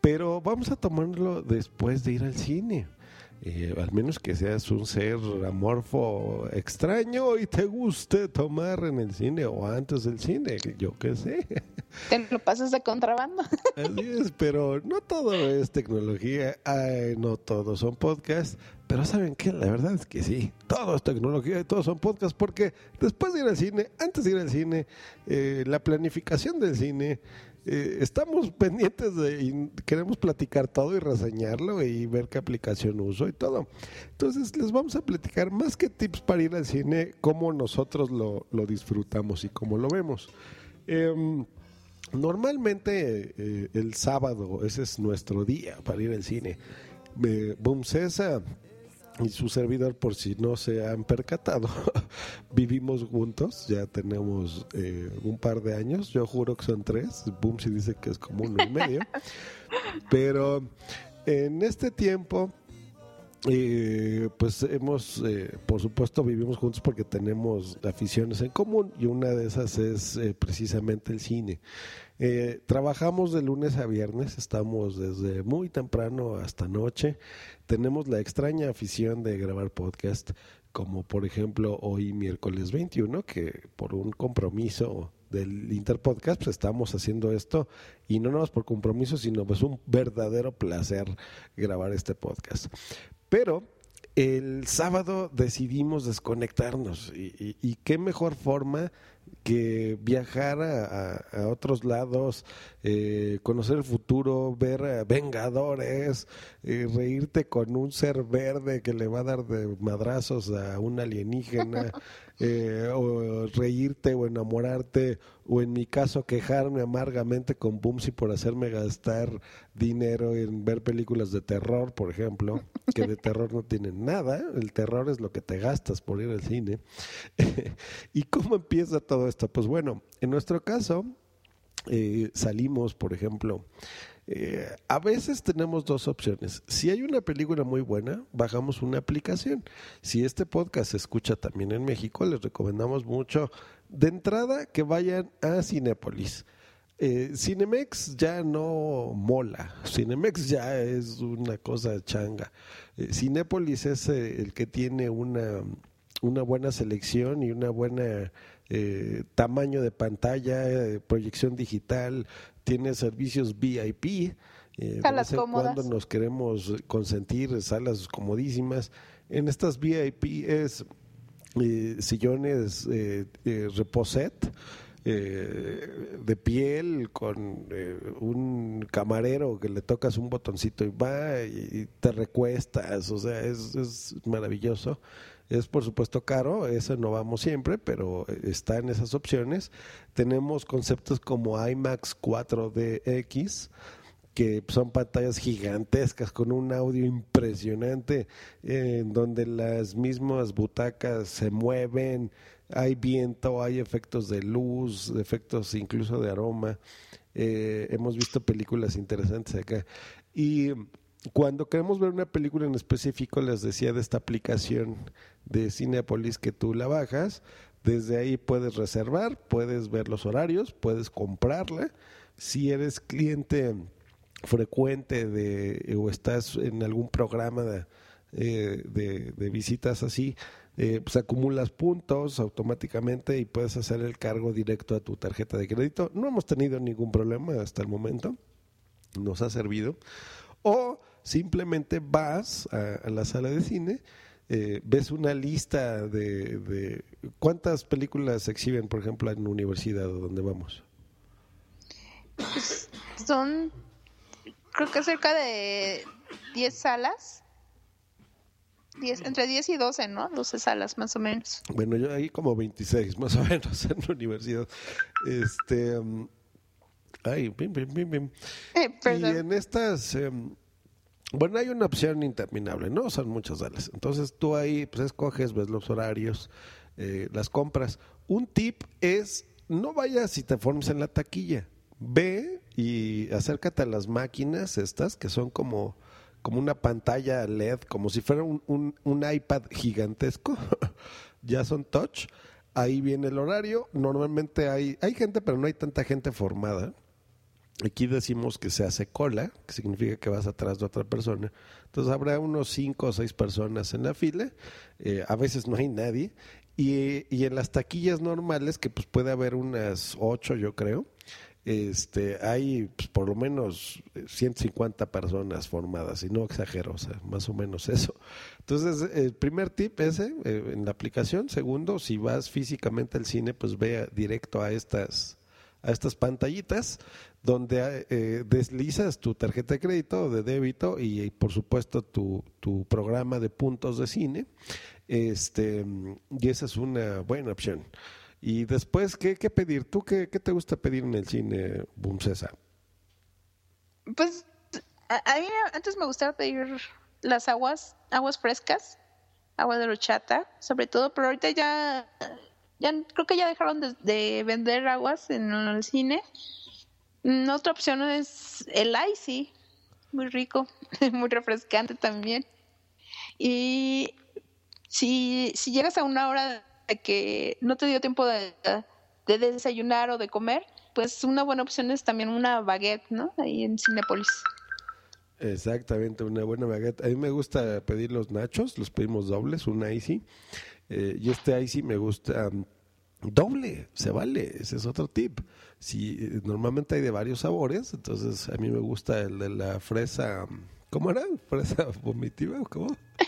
Pero vamos a tomarlo después de ir al cine. Eh, al menos que seas un ser amorfo extraño y te guste tomar en el cine o antes del cine, yo qué sé. Te lo pasas de contrabando. Así es, pero no todo es tecnología, ay, no todos son podcasts, pero ¿saben qué? La verdad es que sí, todo es tecnología y todos son podcasts porque después de ir al cine, antes de ir al cine, eh, la planificación del cine, eh, estamos <laughs> pendientes de y queremos platicar todo y reseñarlo y ver qué aplicación uso y todo. Entonces les vamos a platicar más que tips para ir al cine, cómo nosotros lo, lo disfrutamos y cómo lo vemos. Em, Normalmente eh, el sábado, ese es nuestro día para ir al cine. Boom César y su servidor, por si no se han percatado, <laughs> vivimos juntos, ya tenemos eh, un par de años, yo juro que son tres, Boom sí dice que es como uno y medio, <laughs> pero en este tiempo, eh, pues hemos, eh, por supuesto, vivimos juntos porque tenemos aficiones en común y una de esas es eh, precisamente el cine. Eh, trabajamos de lunes a viernes, estamos desde muy temprano hasta noche. Tenemos la extraña afición de grabar podcast, como por ejemplo hoy miércoles 21, que por un compromiso del Interpodcast pues estamos haciendo esto y no nada más por compromiso, sino pues un verdadero placer grabar este podcast. Pero el sábado decidimos desconectarnos y qué mejor forma que viajar a, a- otros lados, eh, conocer el futuro, ver a Vengadores, eh, reírte con un ser verde que le va a dar de madrazos a un alienígena, <laughs> eh, o reírte o enamorarte, o en mi caso quejarme amargamente con Bumsy por hacerme gastar dinero en ver películas de terror, por ejemplo, que de terror no tienen nada, el terror es lo que te gastas por ir al cine. <laughs> ¿Y cómo empieza todo esto? Pues bueno, en nuestro caso, eh, salimos, por ejemplo, eh, a veces tenemos dos opciones. Si hay una película muy buena, bajamos una aplicación. Si este podcast se escucha también en México, les recomendamos mucho de entrada que vayan a Cinépolis. Eh, Cinemex ya no mola, Cinemex ya es una cosa changa. Eh, Cinépolis es eh, el que tiene una, una buena selección y una buena eh, tamaño de pantalla, eh, proyección digital, tiene servicios VIP. eh, de Salas vez en cómodas. cuando nos queremos consentir, salas comodísimas. En estas VIP es eh, sillones eh, eh, reposet eh, de piel con eh, un camarero que le tocas un botoncito y va y, y te recuestas, o sea, es, es maravilloso. Es por supuesto caro, eso no vamos siempre, pero está en esas opciones. Tenemos conceptos como IMAX 4DX, que son pantallas gigantescas con un audio impresionante, en donde las mismas butacas se mueven, hay viento, hay efectos de luz, efectos incluso de aroma. Eh, hemos visto películas interesantes acá. Y cuando queremos ver una película en específico, les decía de esta aplicación de Cinepolis que tú la bajas, desde ahí puedes reservar, puedes ver los horarios, puedes comprarla. Si eres cliente frecuente de o estás en algún programa de, eh, de, visitas así, eh, pues acumulas puntos automáticamente y puedes hacer el cargo directo a tu tarjeta de crédito. No hemos tenido ningún problema hasta el momento, nos ha servido. O simplemente vas a, a la sala de cine, eh, ves una lista de, de cuántas películas se exhiben, por ejemplo, en la universidad o donde vamos. Pues, son, creo que cerca de 10 salas. 10, entre 10 y 12, ¿no? 12 salas más o menos. Bueno, yo ahí como 26 más o menos <laughs> en la universidad. Este, um, ay, bim, bim, bim, bim. Eh, Y en estas, em, bueno, hay una opción interminable, ¿no? Son muchas salas. Entonces tú ahí pues escoges, ves los horarios, eh, las compras. Un tip es, no vayas y te formes en la taquilla. Ve y acércate a las máquinas estas que son como, como una pantalla LED, como si fuera un, un- un iPad gigantesco. <laughs> ya son touch. Ahí viene el horario. Normalmente hay, hay gente, pero no hay tanta gente formada. Aquí decimos que se hace cola, que significa que vas atrás de otra persona. Entonces habrá unos cinco o seis personas en la fila. eh, a veces no hay nadie. Y, y en las taquillas normales, que pues puede haber unas ocho, yo creo, este, hay pues, por lo menos eh, 150 personas formadas, y no exagero, o sea, más o menos eso. Entonces, el primer tip ese eh, en la aplicación. Segundo, si vas físicamente al cine, pues vea directo a estas a estas pantallitas donde eh, deslizas tu tarjeta de crédito de débito y, y, por supuesto tu, tu programa de puntos de cine este y esa es una buena opción. Y después qué, qué pedir tú qué, qué te gusta pedir en el cine Boom César Pues a, mí antes me gustaba pedir las aguas, aguas frescas, agua de horchata, sobre todo, pero ahorita ya, ya creo que ya dejaron de, de vender aguas en el cine. Mm, Otra opción es el icy. muy rico, <laughs> muy refrescante también. Y si, si llegas a una hora de que no te dio tiempo de, de desayunar o de comer, pues una buena opción es también una baguette, ¿no? Ahí en Cinepolis. Exactamente, una buena baguette. A mí me gusta pedir los nachos, los pedimos dobles, un icy. Eh, y este icy me gusta doble, se vale, ese es otro tip. Si eh, normalmente hay de varios sabores, entonces a mí me gusta el de la fresa, ¿cómo era? ¿Fresa <laughs> vomitiva o cómo? <laughs>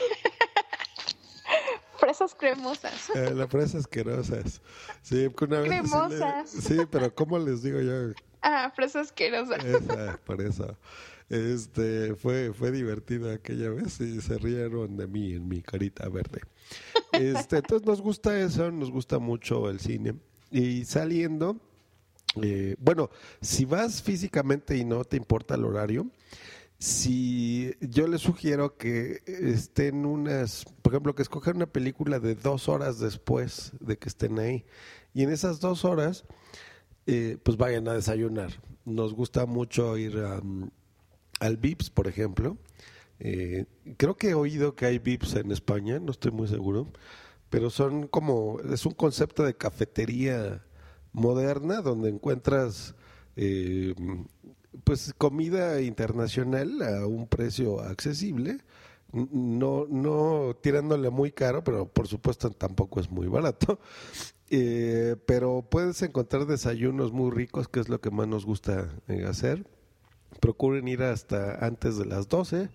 Fresas cremosas. Eh, las fresas asquerosas. Sí, que una vez sí le- Cremosas. Sí, pero ¿cómo les digo yo? Ah, fresas asquerosas. Esa, <laughs> por eso. Este, fue, fue divertido aquella vez y se rieron de mí en mi carita verde. Este, entonces nos gusta eso, nos gusta mucho el cine. Y saliendo, eh, bueno, si vas físicamente y no te importa el horario, si yo les sugiero que estén unas, por ejemplo, que escojan una película de dos horas después de que estén ahí. Y en esas dos horas, eh, pues vayan a desayunar. Nos gusta mucho ir a, mm, al Vips, por ejemplo. Eh, creo que he oído que hay Vips en España, no estoy muy seguro, pero son como, es un concepto de cafetería moderna donde encuentras eh, pues comida internacional a un precio accesible, no, no tirándole muy caro, pero por supuesto tampoco es muy barato. <laughs> Eh, pero puedes encontrar desayunos muy ricos, que es lo que más nos gusta eh, hacer. Procuren ir hasta antes de las 12,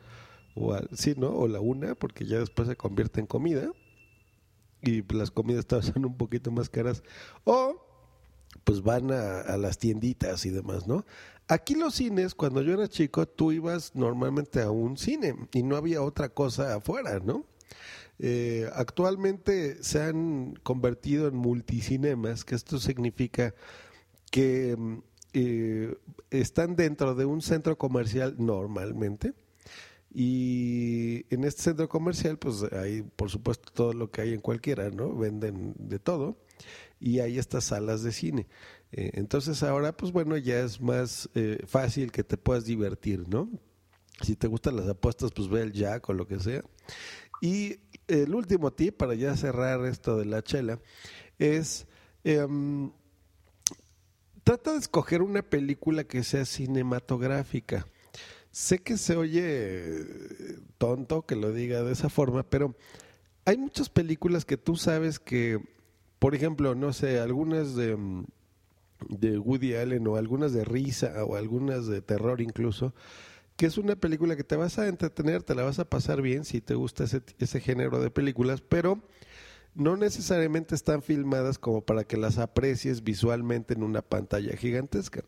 o a- sí, ¿no? O la una, porque ya después se convierte en comida. Y las comidas son un poquito más caras. O pues van a, a las tienditas y demás, ¿no? Aquí los cines, cuando yo era chico, tú ibas normalmente a un cine y no había otra cosa afuera, ¿no? Eh, actualmente se han convertido en multicinemas, que esto significa que mm, eh, están dentro de un centro comercial normalmente. Y en este centro comercial, pues hay, por supuesto, todo lo que hay en cualquiera, ¿no? Venden de todo. Y hay estas salas de cine. Eh, entonces ahora, pues bueno, ya es más eh, fácil que te puedas divertir, ¿no? Si te gustan las apuestas, pues ve el Jack o lo que sea. Y el último tip para ya cerrar esto de la chela es em, trata de escoger una película que sea cinematográfica. Sé que se oye eh, tonto que lo diga de esa forma, pero hay muchas películas que tú sabes que, por ejemplo, no sé, algunas de, mm, de Woody Allen o algunas de risa o algunas de terror incluso, que es una película que te vas a entretener, te la vas a pasar bien si te gusta ese, ese género de películas, pero no necesariamente están filmadas como para que las aprecies visualmente en una pantalla gigantesca.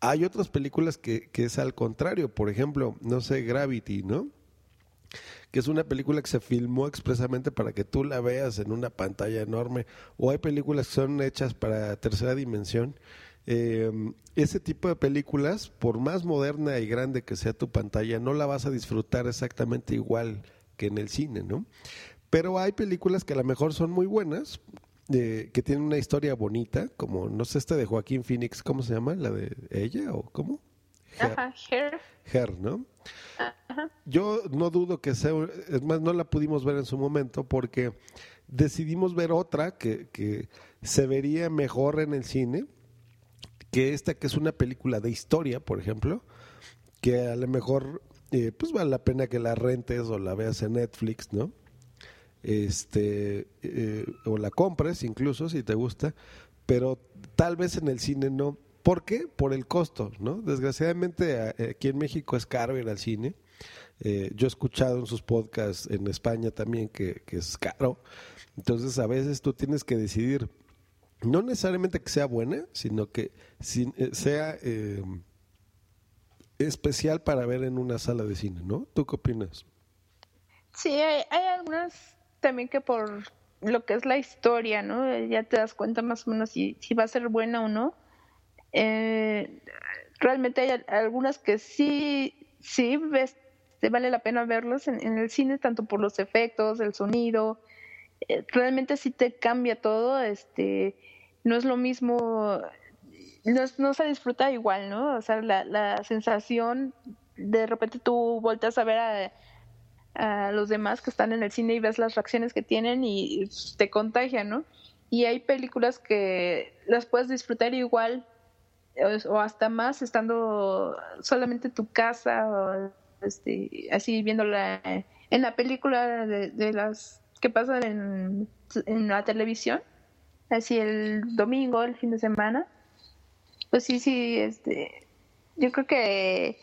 Hay otras películas que, que es al contrario, por ejemplo, no sé, Gravity, ¿no? que es una película que se filmó expresamente para que tú la veas en una pantalla enorme, o hay películas que son hechas para tercera dimensión. Eh, ese tipo de películas, por más moderna y grande que sea tu pantalla, no la vas a disfrutar exactamente igual que en el cine, ¿no? Pero hay películas que a lo mejor son muy buenas, eh, que tienen una historia bonita, como, no sé, esta de Joaquín Phoenix, ¿cómo se llama? ¿La de ella o cómo? Ajá, Her. Her, ¿no? Yo no dudo que sea, es más, no la pudimos ver en su momento porque decidimos ver otra que, que se vería mejor en el cine que esta que es una película de historia, por ejemplo, que a lo mejor eh, pues vale la pena que la rentes o la veas en Netflix, ¿no? Este, eh, o la compres incluso si te gusta, pero tal vez en el cine no. ¿Por qué? Por el costo, ¿no? Desgraciadamente a- aquí en México es caro ir al cine. Eh, yo he escuchado en sus podcasts en España también que, es caro. Entonces a veces tú tienes que decidir, no necesariamente que sea buena, sino que eh, sea eh, especial para ver en una sala de cine, ¿no? ¿Tú qué opinas? Sí, hay, hay algunas también que por lo que es la historia, ¿no? Eh, Ya te das cuenta más o menos si, si va a ser buena o no. Eh, realmente hay al- algunas que sí, sí ves, te vale la pena verlas en, en el cine, tanto por los efectos, el sonido. Eh, realmente sí te cambia todo, este, no es lo mismo, no, no se disfruta igual, ¿no? O sea, la, la sensación de repente tú volteas a ver a, a los demás que están en el cine y ves las reacciones que tienen y te contagian, ¿no? Y hay películas que las puedes disfrutar igual o, hasta más estando solamente en tu casa o este, así viéndola en la película de, de las que pasan en, en la televisión, así el domingo, el fin de semana. Pues sí, sí, este, yo creo que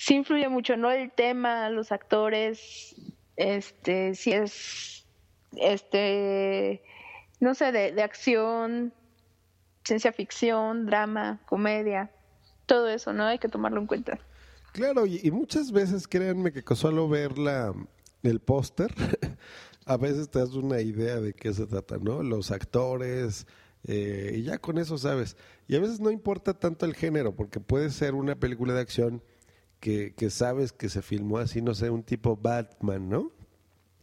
sí influye mucho, ¿no? El tema, los actores, este, si es, este, no sé, de, de acción, ciencia ficción, drama, comedia, todo eso, ¿no? Hay que tomarlo en cuenta. Claro, y, muchas veces créanme que con solo ver la, el póster, <laughs> a veces te das una idea de qué se trata, ¿no? Los actores, eh, y ya con eso sabes. Y a veces no importa tanto el género, porque puede ser una película de acción que, que sabes que se filmó así, no sé, un tipo Batman, ¿no?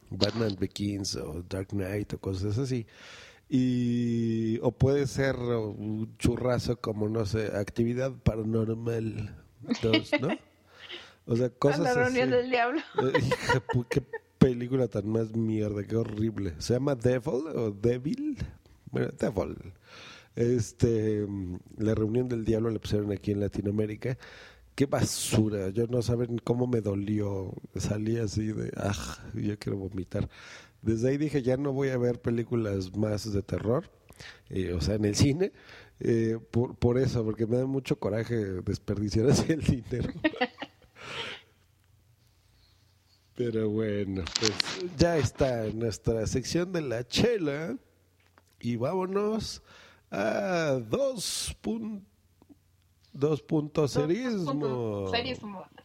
Batman Begins o Dark Knight o cosas así. Y, o puede ser un churrazo como, no sé, actividad paranormal 2, ¿no? O sea, <laughs> cosas la reunión así. del diablo. <laughs> Eh, hija, qué película tan más mierda, qué horrible. Se llama Devil o Devil. Bueno, Devil. Este, la reunión del diablo le pusieron aquí en Latinoamérica. Qué basura. Yo no saben cómo me dolió. Salí así de, ah, yo quiero vomitar. Desde ahí dije, ya no voy a ver películas más de terror. eh, o sea, en el cine. eh, por, por eso, porque me da mucho coraje desperdiciar así el dinero. <laughs> Pero bueno, pues ya está nuestra sección de la chela y vámonos a dos, pun- dos puntos serismo. Serismo. <laughs>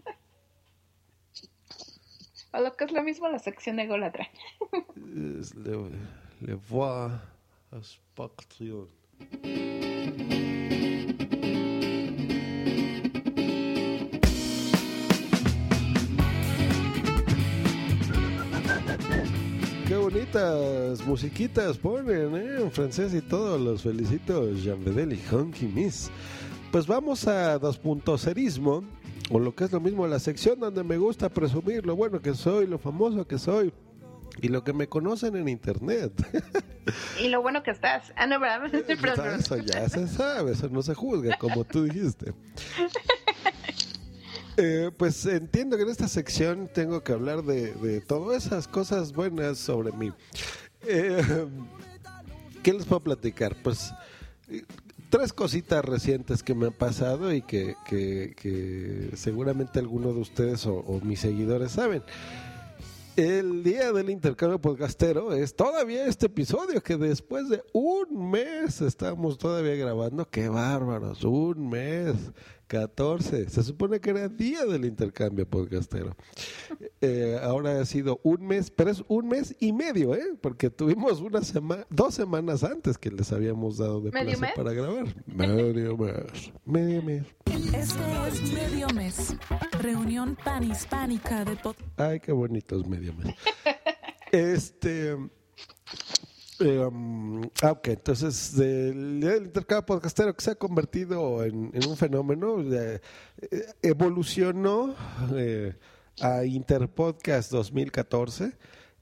O lo que es lo mismo la sección ególatra. Le, le voix Spectrum. Qué bonitas musiquitas ponen, ¿eh? En francés y todo. Los felicito, Jean Bedel y Honky Miss. Pues vamos a dos puntos serismo, o lo que es lo mismo, la sección donde me gusta presumir lo bueno que soy, lo famoso que soy y lo que me conocen en internet. Y lo bueno que estás. Ah, no, ¿verdad? <laughs> Perdón. eso ya se sabe, eso no se juzga, como tú dijiste. <laughs> Eh, pues entiendo que en esta sección tengo que hablar de, de todas esas cosas buenas sobre mí. Eh, ¿Qué les puedo platicar? Pues tres cositas recientes que me han pasado y que, que- seguramente alguno de ustedes o, o mis seguidores saben. El día del intercambio podcastero es todavía este episodio que después de un mes estamos todavía grabando. ¡Qué bárbaros! Un mes, 14. Se supone que era día del intercambio podcastero. Eh, ahora ha sido un mes, pero es un mes y medio, ¿eh? Porque tuvimos una semana, dos semanas antes que les habíamos dado de ¿Medio plazo mes? para grabar. <laughs> Medio mes. Medio mes. Este es Medio Mes, reunión panhispánica de pod- Ay, qué bonitos medio mes. Este. Eh, um, ah, ok, entonces día del intercambio podcastero que se ha convertido en, un fenómeno, eh, eh, evolucionó eh, a Interpodcast 2014.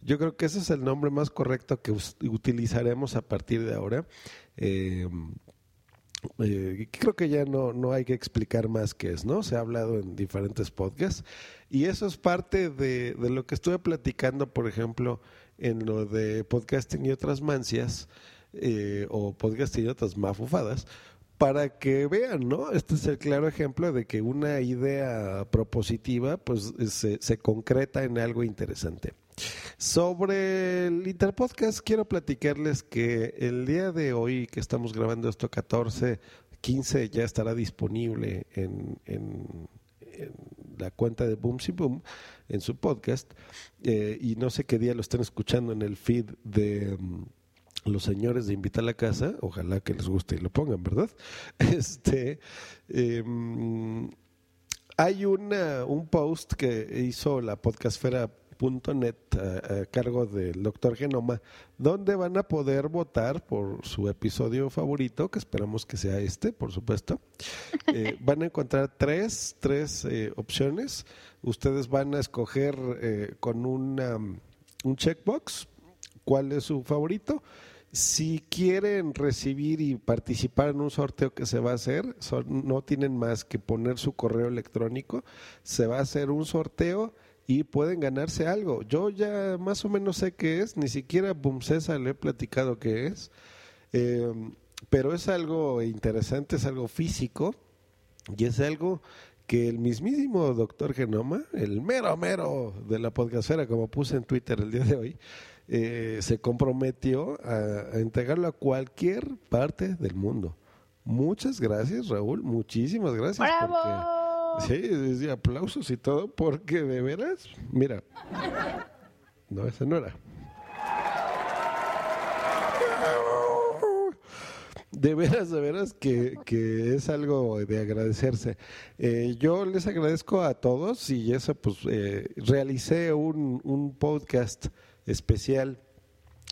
Yo creo que ese es el nombre más correcto que utilizaremos a partir de ahora. Creo que ya no, no hay que explicar más qué es, ¿no? Se ha hablado en diferentes podcasts y eso es parte de, de lo que estuve platicando, por ejemplo, en lo de podcasting y otras mancias eh, o podcasting y otras mafufadas para que vean, ¿no? Este es el claro ejemplo de que una idea propositiva pues se, se concreta en algo interesante. Sobre el Interpodcast, quiero platicarles que el día de hoy que estamos grabando esto, 14, 15, ya estará disponible en, en- en la cuenta de Boom Si Boom, en su podcast. Eh, y no sé qué día lo están escuchando en el feed de mm, los señores de Invita a la Casa. Ojalá que les guste y lo pongan, ¿verdad? <laughs> Este. em, hay una, un post que hizo la podcastfera a, a cargo del doctor Genoma, donde van a poder votar por su episodio favorito, que esperamos que sea este, por supuesto. Eh, <laughs> van a encontrar tres, tres eh, opciones. Ustedes van a escoger eh, con una, un checkbox cuál es su favorito. Si quieren recibir y participar en un sorteo que se va a hacer, son- no tienen más que poner su correo electrónico. Se va a hacer un sorteo y pueden ganarse algo. Yo ya más o menos sé qué es, ni siquiera Bumcesa le he platicado qué es, Eh, pero es algo interesante, es algo físico y es algo que el mismísimo doctor Genoma, el mero mero de la podcastera, como puse en Twitter el día de hoy, eh, se comprometió a, a entregarlo a cualquier parte del mundo. Muchas gracias, Raúl. Muchísimas gracias. ¡Bravo! Porque, sí, sí, aplausos y todo, porque de veras, mira. No, ese no era. De veras, de veras que, que es algo de agradecerse. Eh, yo les agradezco a todos y eso pues eh, realicé un, un podcast especial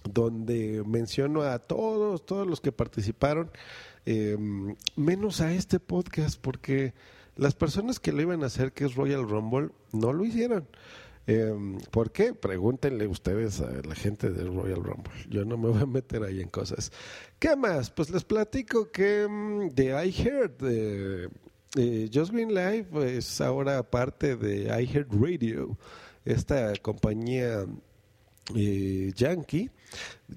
donde menciono a todos, todos los que participaron, eh, menos a este podcast porque las personas que lo iban a hacer, que es Royal Rumble, no lo hicieron. Eh, ¿Por qué? Pregúntenle ustedes a la gente del Royal Rumble. Yo no me voy a meter ahí en cosas. ¿Qué más? Pues les platico que mm, de iHeart, de, eh, Just Green Live es ahora parte de iHeart Radio, esta compañía eh, yankee,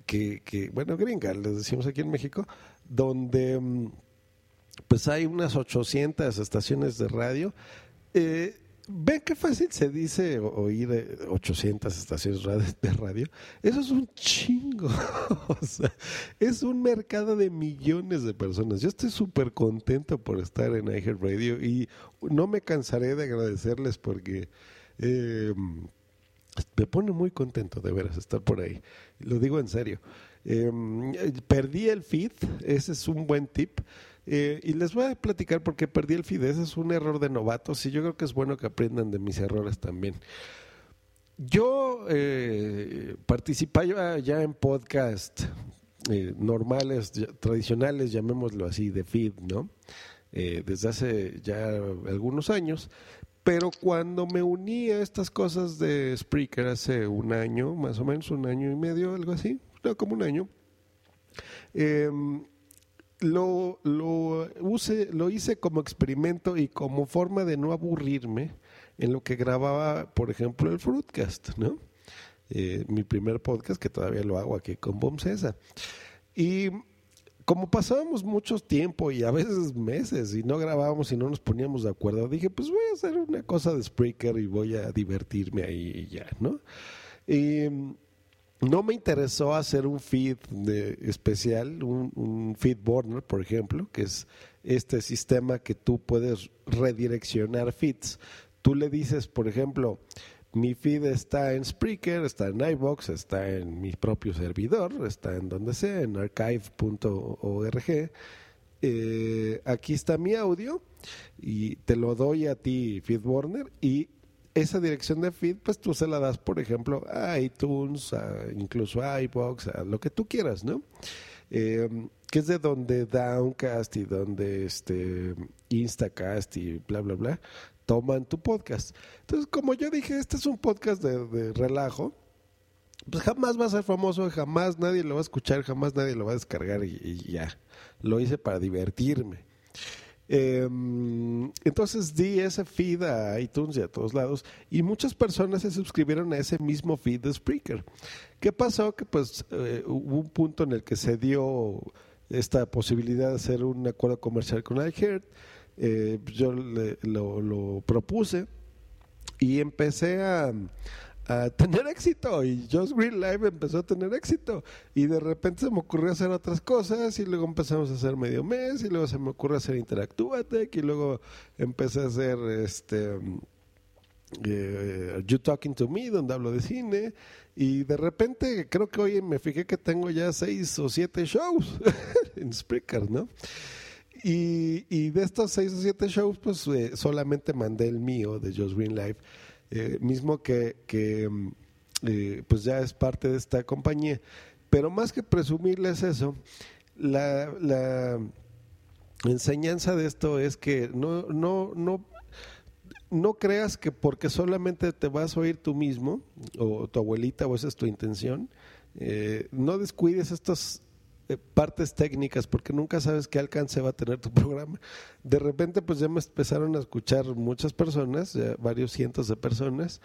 que, que, bueno, gringa, les decimos aquí en México, donde mm, pues hay unas 800 estaciones de radio. Eh, Ven qué fácil se dice oír eh, 800 estaciones de radio. Eso es un chingo. <laughs> es un mercado de millones de personas. Yo estoy súper contento por estar en iHeartRadio y no me cansaré de agradecerles porque eh, me pone muy contento de veras estar por ahí. Lo digo en serio. Eh, perdí el feed, ese es un buen tip. Eh, y les voy a platicar por qué perdí el feed. Ese es un error de novatos y yo creo que es bueno que aprendan de mis errores también. Yo eh, participaba ya en podcast eh, normales, tradicionales, llamémoslo así, de feed, ¿no? Eh, desde hace ya algunos años. Pero cuando me uní a estas cosas de Spreaker hace un año, más o menos un año y medio, algo así, no, como un año, em, lo, lo, use, lo hice como experimento y como forma de no aburrirme en lo que grababa, por ejemplo, el Fruitcast, ¿no? Eh, mi primer podcast, que todavía lo hago aquí con Bom César. Y como pasábamos mucho tiempo y a veces meses y no grabábamos y no nos poníamos de acuerdo, dije, pues voy a hacer una cosa de Spreaker y voy a divertirme ahí y ya, ¿no? No me interesó hacer un feed especial, un, un feed burner, por ejemplo, que es este sistema que tú puedes redireccionar feeds. Tú le dices, por ejemplo, mi feed está en Spreaker, está en iBox, está en mi propio servidor, está en donde sea, en archive.org. Eh, aquí está mi audio y te lo doy a ti, FeedBurner, y esa dirección de feed, pues tú se la das, por ejemplo, a iTunes, a, incluso a iBox, a lo que tú quieras, ¿no? Eh, que es de donde Downcast y donde este Instacast y bla, bla, bla, toman tu podcast. Entonces, como yo dije, este es un podcast de, relajo, pues jamás va a ser famoso, jamás nadie lo va a escuchar, jamás nadie lo va a descargar y ya. Lo hice para divertirme. Eh, entonces di ese feed a iTunes y a todos lados y muchas personas se suscribieron a ese mismo feed de Spreaker. ¿Qué pasó? Que pues eh, hubo un punto en el que se dio esta posibilidad de hacer un acuerdo comercial con iHeart. Eh, yo le- lo, lo propuse y empecé a, tener éxito y Just Green Live empezó a tener éxito y de repente se me ocurrió hacer otras cosas y luego empezamos a hacer medio mes y luego se me ocurrió hacer Interactúatec y luego empecé a hacer este eh, You Talking to Me donde hablo de cine y de repente creo que hoy me fijé que tengo ya seis o siete shows <laughs> en Spreaker, ¿no? Y, y de estos seis o siete shows, pues eh, solamente mandé el mío de Just Green Live, eh, mismo que, mm, eh, pues ya es parte de esta compañía. Pero más que presumirles eso, la, enseñanza de esto es que no, no, no, no creas que porque solamente te vas a oír tú mismo, o tu abuelita, o esa es tu intención, eh, no descuides estas eh, partes técnicas porque nunca sabes qué alcance va a tener tu <laughs> programa. De repente pues ya me empezaron a escuchar muchas personas, ya varios cientos de personas,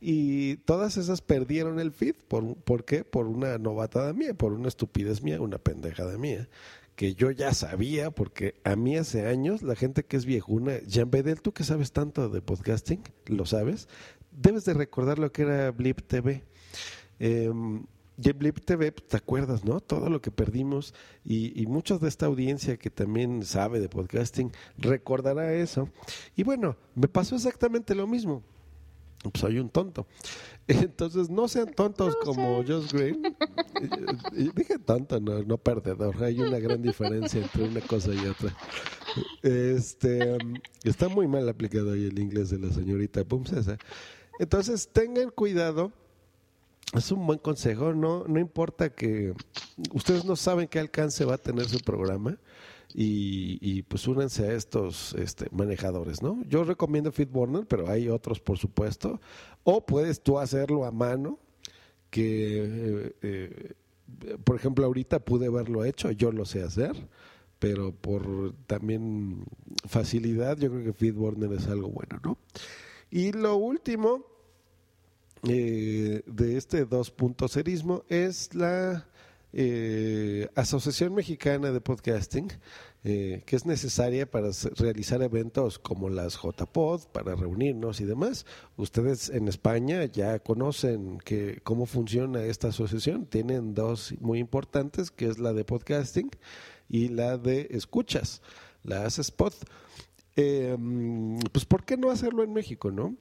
y todas esas perdieron el feed. ¿Por, ¿Por qué? Por una novatada mía, por una estupidez mía, una pendejada mía que yo ya sabía, porque a mí hace años, la gente que es viejuna, Jean Bedel, tú que sabes tanto de podcasting, lo sabes, debes de recordar lo que era Blip TV. Eh, en Blip TV, pues, te acuerdas, ¿no? Todo lo que perdimos y, y muchos de esta audiencia que también sabe de podcasting recordará eso. Y bueno, me pasó exactamente lo mismo. Pues soy un tonto. <laughs> Entonces, no sean tontos como Josh Green. Dije tonto, no, no perdedor. Hay una gran diferencia entre una cosa y otra. Este, está muy mal aplicado ahí el inglés de la señorita Pumcesa. Entonces, tengan cuidado. Es un buen consejo. No, no importa que ustedes no saben qué alcance va a tener su programa y, pues únanse a estos este, manejadores, ¿no? Yo recomiendo FitBurner, pero hay otros, por supuesto. O puedes tú hacerlo a mano, que, eh, eh, por ejemplo, ahorita pude haberlo hecho, yo lo sé hacer, pero por también facilidad, yo creo que FitBurner es algo bueno, ¿no? Y lo último eh, de este dos puntos serismo es la eh, Asociación Mexicana de Podcasting, eh, que es necesaria para realizar eventos como las JPod, para reunirnos y demás. Ustedes en España ya conocen que cómo funciona esta asociación. Tienen dos muy importantes, que es la de podcasting y la de escuchas, la ACESPOD. Eh, pues, ¿por qué no hacerlo en México, no?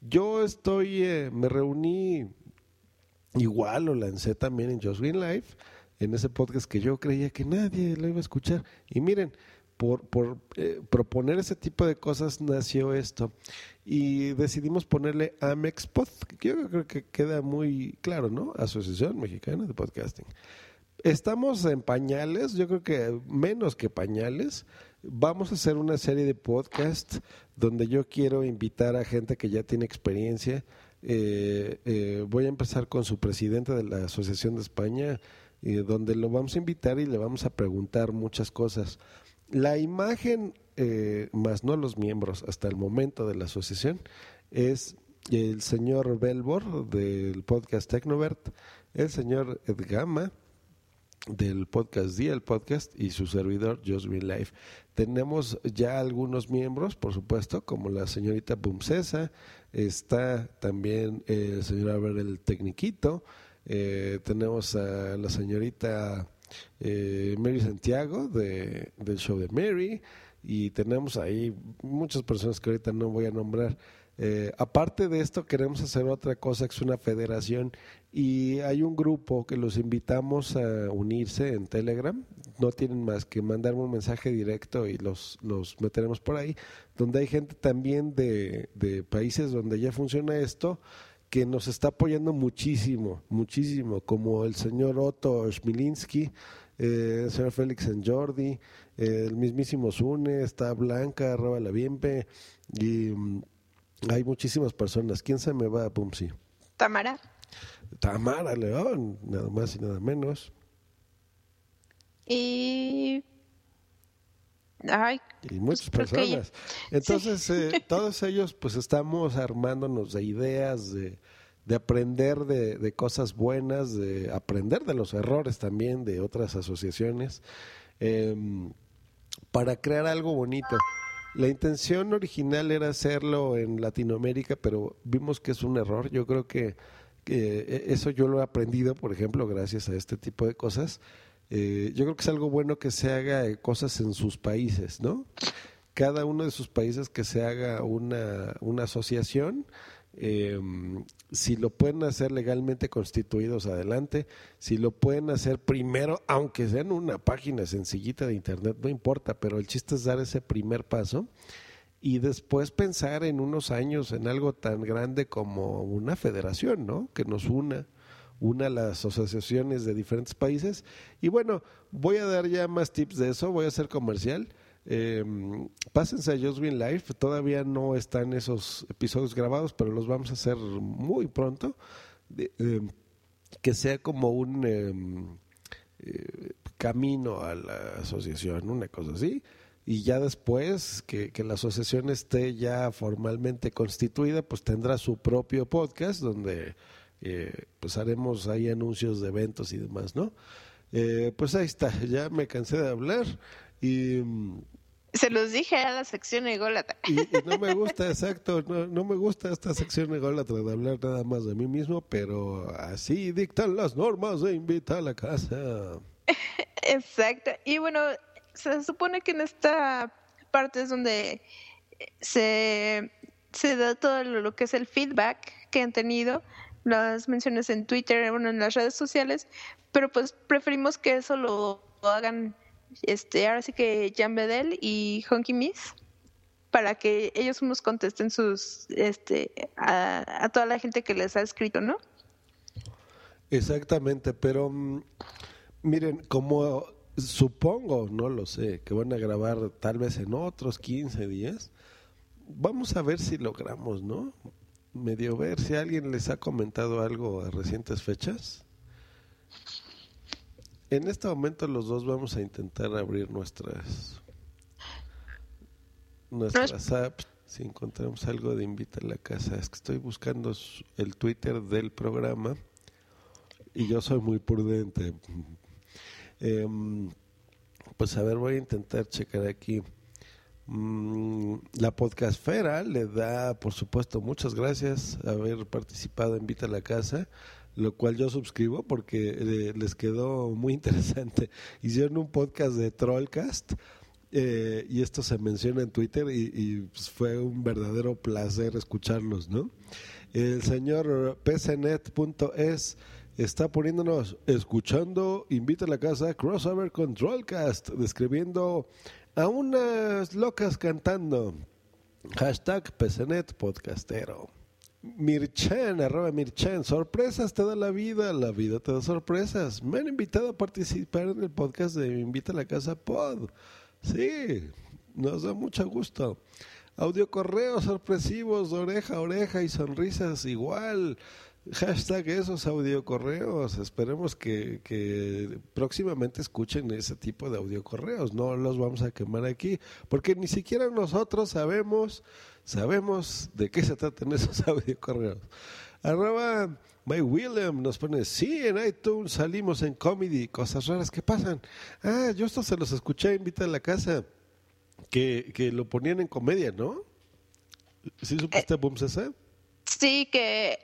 Yo estoy, eh, me reuní igual, lo lancé también en Just Green Life, en ese podcast que yo creía que nadie lo iba a escuchar. Y miren, por, por eh, proponer ese tipo de cosas nació esto. Y decidimos ponerle Amexpod, que yo creo que queda muy claro, ¿no? Asociación Mexicana de Podcasting. Estamos en pañales, yo creo que menos que pañales. Vamos a hacer una serie de podcasts donde yo quiero invitar a gente que ya tiene experiencia. Eh, eh, voy a empezar con su presidente de la Asociación de España, eh, donde lo vamos a invitar y le vamos a preguntar muchas cosas. La imagen, más no los miembros, hasta el momento de la asociación, es el señor Belbor del podcast Tecnovert, el señor Edgama, del podcast Día, el podcast, y su servidor, Just Green Life. Tenemos ya algunos miembros, por supuesto, como la señorita Bumcesa, está también el señor Albert el Tecniquito, eh, tenemos a la señorita eh, Mary Santiago de, del show de Mary, y tenemos ahí muchas personas que ahorita no voy a nombrar. Eh, aparte de esto, queremos hacer otra cosa, que es una federación, y hay un grupo que los invitamos a unirse en Telegram. No tienen más que mandarme un mensaje directo y los, los meteremos por ahí, donde hay gente también de, de países donde ya funciona esto, que nos está apoyando muchísimo, muchísimo, como el señor Otto Schmilinski, eh, el señor Félix en Jordi, el mismísimo Zune, está Blanca, arroba la Bienpe, y mm, hay muchísimas personas. ¿Quién se me va, Pumsi? Tamara. Tamara León, nada más y nada menos. Y. Ay, y muchas personas. Entonces, eh, todos ellos, pues estamos armándonos de ideas, de, de aprender de, de cosas buenas, de aprender de los errores también de otras asociaciones, em, para crear algo bonito. La intención original era hacerlo en Latinoamérica, pero vimos que es un error. Yo creo que eh, eso yo lo he aprendido, por ejemplo, gracias a este tipo de cosas. Eh, yo creo que es algo bueno que se haga eh, cosas en sus países, ¿no? Cada uno de sus países que se haga una, una asociación, eh, si lo pueden hacer legalmente constituidos, adelante. Si lo pueden hacer primero, aunque sea en una página sencillita de internet, no importa, pero el chiste es dar ese primer paso. Y después pensar en unos años en algo tan grande como una federación, ¿no? Que nos una, una las asociaciones de diferentes países. Y bueno, voy a dar ya más tips de eso, voy a hacer comercial. Eh, pásense a Just Life, todavía no están esos episodios grabados, pero los vamos a hacer muy pronto. Eh, que sea como un eh, eh, camino a la asociación, una cosa así. Y ya después que, que, la asociación esté ya formalmente constituida, pues tendrá su propio podcast donde eh, pues haremos ahí anuncios de eventos y demás, ¿no? Eh, pues ahí está, <laughs> ya me cansé de hablar y... Se los dije a la sección ególatra. Y, y, no me <laughs> gusta, exacto, no, no me gusta esta sección ególatra de hablar nada más de mí mismo, pero así dictan las normas de invita a la casa. Exacto, y bueno, se supone que en esta parte es donde se, se da todo lo que es el feedback que han tenido, las menciones en Twitter, bueno, en las redes sociales, pero pues preferimos que eso lo, lo hagan este ahora sí que Jan Bedell y Honky Miss para que ellos nos contesten sus este a, a, toda la gente que les ha escrito, ¿no? Exactamente, pero mm, miren, como supongo, no lo sé, que van a grabar tal vez en otros 15 días, vamos a ver si logramos, ¿no? Medio ver si alguien les ha comentado algo a recientes fechas. En este momento los dos vamos a intentar abrir nuestras nuestras apps si encontramos algo de invita a la casa. Es que estoy buscando el Twitter del programa y yo soy muy prudente. Eh, pues a ver, voy a intentar checar aquí. Mm, la podcastfera le da, por supuesto, muchas gracias haber participado en Invita a la Casa lo cual yo suscribo porque eh, les quedó muy <laughs> interesante. Hicieron un podcast de Trollcast eh, y esto se menciona en Twitter y, y pues fue un verdadero placer escucharlos, ¿no? El señor pcnet.es está poniéndonos escuchando, invita a la casa, crossover con Trollcast, describiendo a unas locas cantando. Hashtag PCNet podcastero. Mirchan, arroba Mirchan, sorpresas te da la vida, la vida te da sorpresas. Me han invitado a participar en el podcast de Invita a la Casa Pod. Sí, nos da mucho gusto. Audio correos sorpresivos, oreja a oreja y sonrisas igual. Hashtag esos audio correos. Esperemos que, que, próximamente escuchen ese tipo de audio correos. No los vamos a quemar aquí, porque ni siquiera nosotros sabemos sabemos de qué se tratan esos <laughs> audio correos. Arroba My William nos pone, sí, en iTunes salimos en comedy, cosas raras que pasan. Ah, yo esto se los escuché, invita a la casa, que, que lo ponían en comedia, ¿no? ¿Sí supiste, eh, Boom César? Sí, que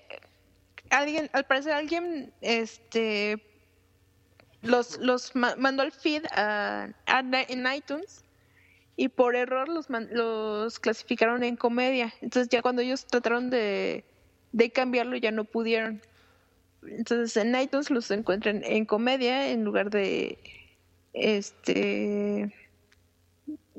alguien, al parecer alguien, este, los, los mandó al feed a, en iTunes y por error los, los clasificaron en comedia. Entonces ya cuando ellos trataron de, de cambiarlo ya no pudieron. Entonces en iTunes los encuentran en comedia en lugar de este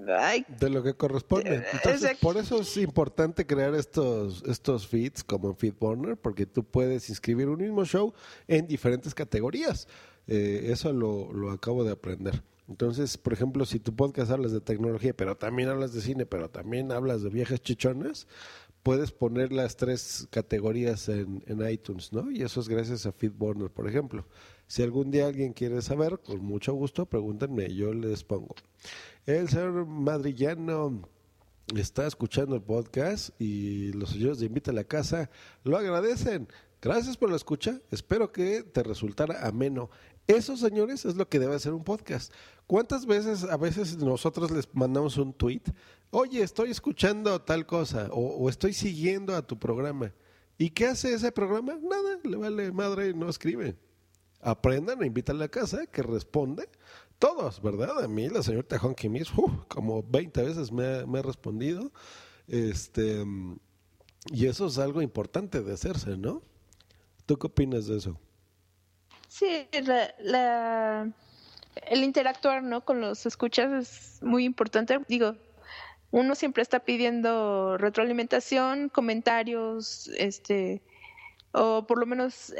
Ay, de lo que corresponde. Entonces, por eso es importante crear estos estos feeds como en Feedburner, porque tú puedes inscribir un mismo show en diferentes categorías. Eh, eso lo, lo acabo de aprender. Entonces, por ejemplo, si tu podcast hablas de tecnología, pero también hablas de cine, pero también hablas de viajes chichones, puedes poner las tres categorías en, en iTunes, ¿no? Y eso es gracias a Feedburner, por ejemplo. Si algún día alguien quiere saber, con mucho gusto, pregúntenme, yo les pongo. El señor madrillano está escuchando el podcast y los señores de Invita a la Casa lo agradecen. Gracias por la escucha. Espero que te resultara ameno. Eso, señores, es lo que debe ser un podcast. ¿Cuántas veces a veces nosotros les mandamos un tweet? Oye, estoy escuchando tal cosa o, o, estoy siguiendo a tu programa. ¿Y qué hace ese programa? Nada, le vale madre, no escribe. Aprendan, invitan a la casa, que responde. Todos, ¿verdad? A mí la señorita Honky Miss, uh, como 20 veces me ha, respondido. Este, y eso es algo importante de hacerse, ¿no? ¿Tú qué opinas de eso? Sí, la, el interactuar ¿no? con los escuchas es muy importante. Digo, uno siempre está pidiendo retroalimentación, comentarios, este, o por lo menos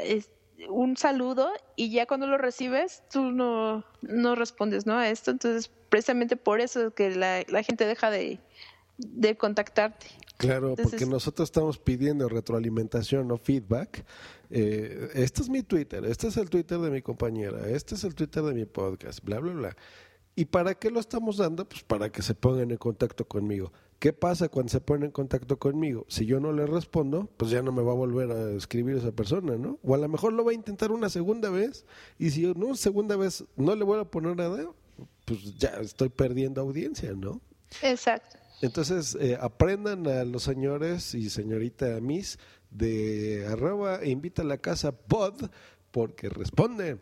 un saludo y ya cuando lo recibes tú no, no respondes ¿no? a esto. Entonces, precisamente por eso es que la, la gente deja de, de contactarte. Claro, Entonces- porque nosotros estamos pidiendo retroalimentación o feedback. Eh, este es mi Twitter, este es el Twitter de mi compañera, este es el Twitter de mi podcast, bla, bla, bla. ¿Y para qué lo estamos dando? Pues para que se pongan en contacto conmigo. ¿Qué pasa cuando se ponen en contacto conmigo? Si yo no le respondo, pues ya no me va a volver a escribir esa persona, ¿no? O a lo mejor lo va a intentar una segunda vez y si una segunda vez no le vuelvo a poner nada, pues ya estoy perdiendo audiencia, ¿no? Exacto. Entonces, eh, aprendan a los señores y señorita Miss de arroba e invita a la casa pod porque responde.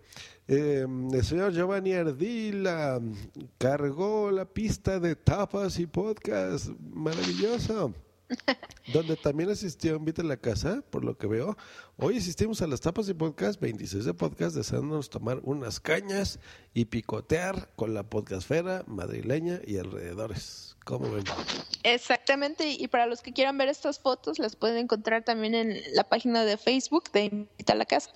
Eh, el señor Giovanni Ardila cargó la pista de tapas y podcast. Maravilloso. <laughs> Donde también asistió Invita a la Casa, por lo que veo. Hoy asistimos a las tapas y podcast, 26 de podcast, deseándonos tomar unas cañas y picotear con la podcastfera madrileña y alrededores. ¿Cómo ven? Exactamente, y para los que quieran ver estas fotos, las pueden encontrar también en la página de Facebook de Invita a la Casa.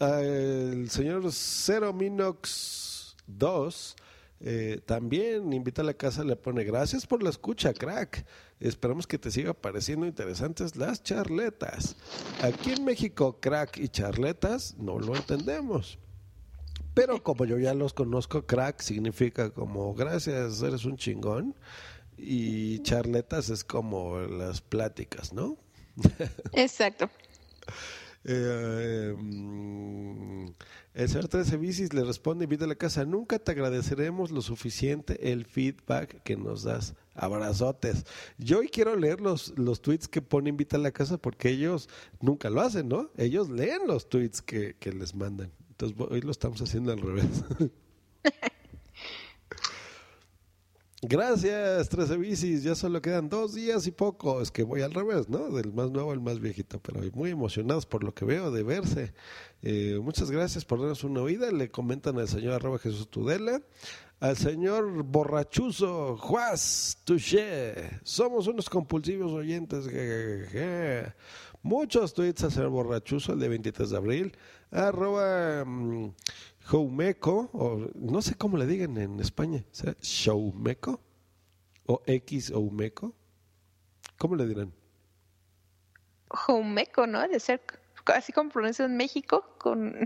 Ah, el señor Cero Minox 2 eh, también invita a la casa, le pone gracias por la escucha, crack. Esperamos que te siga pareciendo interesantes las charletas. Aquí en México, crack y charletas no lo entendemos. Pero como yo ya los conozco, crack significa como gracias, eres un chingón. Y charletas es como las pláticas, ¿no? <laughs> Exacto. Eh, mm, el señor 13 Bicis le responde, invita a la casa, nunca te agradeceremos lo suficiente el feedback que nos das. Abrazotes. Yo hoy quiero leer los, los tweets que pone invita a la casa porque ellos nunca lo hacen, ¿no? Ellos leen los tweets que, que les mandan. Entonces hoy lo estamos haciendo al revés. <laughs> Gracias, 13 bicis. Ya solo quedan dos días y poco. Es que voy al revés, ¿no? Del más nuevo al más viejito. Pero muy emocionados por lo que veo de verse. Eh, muchas gracias por darnos una oída. Le comentan al señor arroba Jesús Tudela. Al señor borrachuzo, Juaz Touché. Somos unos compulsivos oyentes. je. Muchos tweets al señor borrachuzo, el de 23 de abril. Arroba. mm, Joumeco, o no sé cómo le digan en España, ¿será o X Oumeco? ¿Cómo le dirán? Jomeco, ¿no? De ser así como pronuncian México con...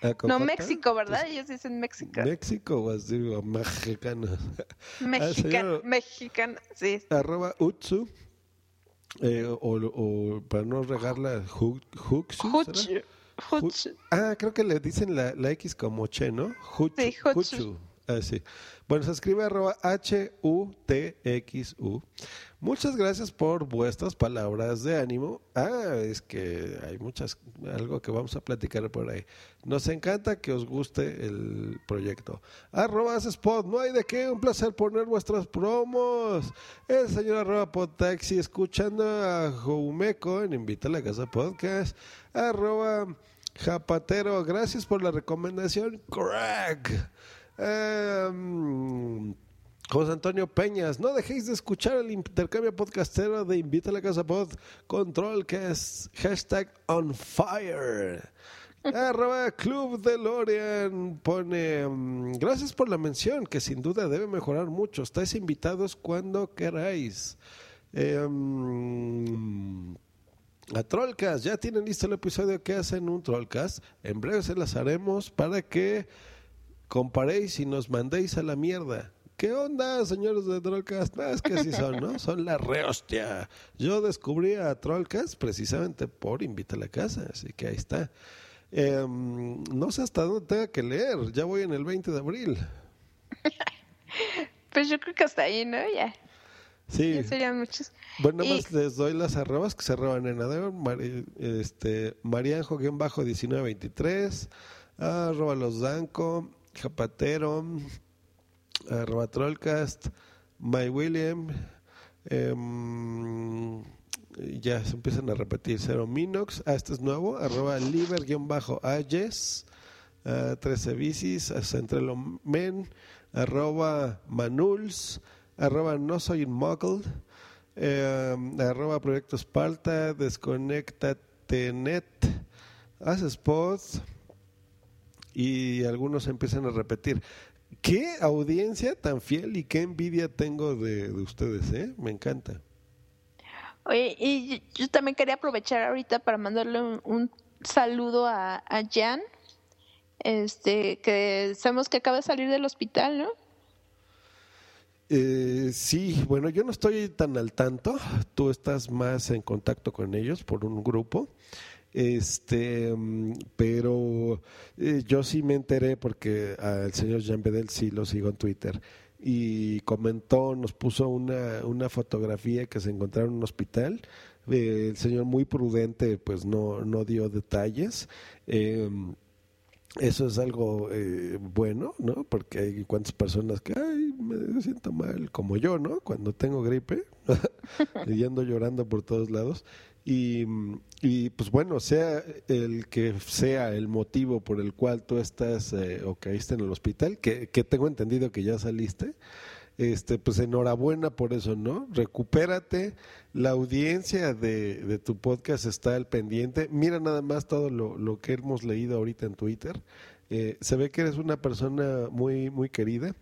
Ah, ¿con No? México, ¿verdad? Ellos dicen México. México o así, o mexicano. <laughs> Al Mexicano, mexicano, sí. arroba Utsu, eh, o, o para no regarla, Hu- Huxu, Huchu, ¿será? Huchu. Hu- Ah, creo que le dicen la, la X como Che, ¿no? Huchu. Sí, Huchu. Huchu. Ah. Bueno, se escribe arroba H-U-T-X-U. Muchas gracias por vuestras palabras de ánimo. Ah, es que hay muchas, algo que vamos a platicar por ahí. Nos encanta que os guste el proyecto. Arroba spot, no hay de qué, un placer poner vuestras promos. El señor arroba podtaxi, escuchando a Joumeco en Invita a la Casa Podcast. Arroba Japatero, gracias por la recomendación, crack. Em, José Antonio Peñas, no dejéis de escuchar el intercambio podcastero de Invita a la Casa Pod, control que es hashtag on fire. <laughs> Arroba Club de Lorian pone mm, gracias por la mención que sin duda debe mejorar mucho. Estáis invitados cuando queráis. Em, a Trollcast, ya tienen listo el episodio que hacen un Trollcast. En breve se las haremos para que comparéis y nos mandéis a la mierda. ¿Qué onda, señores de Trollcast? No, es que así son, ¿no? <laughs> Son la rehostia. Yo descubrí a Trollcast precisamente por Invita a la Casa, así que ahí está. Em, no sé hasta dónde tenga que leer, ya voy en el 20 de abril. <laughs> Pues yo creo que hasta ahí, ¿no? Ya, Sí. ya serían muchos. Bueno, nada Y- más les doy las arrobas que se arroban en Adeo, Mari- este, Marianjo-23, arroba los Danco, Japatero, arroba Trollcast, My William, em, ya se empiezan a repetir, Cero Minox, ah, este es nuevo, arroba Liber-Ayes, ah, 13 bicis, Centrelo Men, arroba Manuls, arroba no soy muggle, eh, arroba Proyecto Esparta, Desconectatenet, haces posts y algunos empiezan a repetir. Qué audiencia tan fiel y qué envidia tengo de, de ustedes, ¿eh? Me encanta. Oye, y yo- también quería aprovechar ahorita para mandarle un, un saludo a, a Jan, este, que sabemos que acaba de salir del hospital, ¿no? Eh, sí, bueno, yo no estoy tan al tanto. Tú estás más en contacto con ellos por un grupo. Este, mm, pero eh, yo sí me enteré porque al señor Jean Bedel sí lo sigo en Twitter y comentó, nos puso una, una fotografía que se encontraba en un hospital. Eh, el señor muy prudente, pues no, no dio detalles. Em, eso es algo eh, bueno, ¿no? Porque hay cuantas personas que, ay, me siento mal, como yo, ¿no? Cuando tengo gripe, <laughs> y ando llorando por todos lados. Y, y, pues bueno, sea el que sea el motivo por el cual tú estás eh, o caíste en el hospital, que, que tengo entendido que ya saliste, este, pues enhorabuena por eso, ¿no? Recupérate, la audiencia de, de tu podcast está al pendiente. Mira nada más todo lo, lo que hemos leído ahorita en Twitter. Eh, se ve que eres una persona muy, muy querida.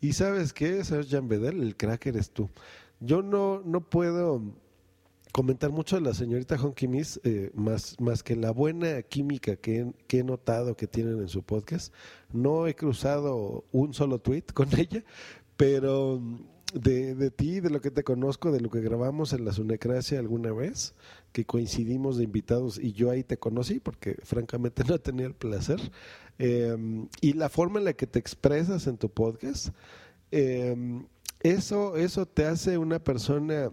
Y sabes qué, Jan Bedel, el crack eres tú. Yo no, no puedo comentar mucho de la señorita Honky Miss, eh, más, más que la buena química que, he- que he notado que tienen en su podcast. No he cruzado un solo tweet con <laughs> ella, pero mm, de, de ti, de lo que te conozco, de lo que grabamos en la Sunecracia alguna vez, que coincidimos de invitados y yo ahí te conocí, porque francamente <laughs> no tenía el placer, eh, y la forma en la que te expresas en tu podcast, eh, eso, eso te hace una persona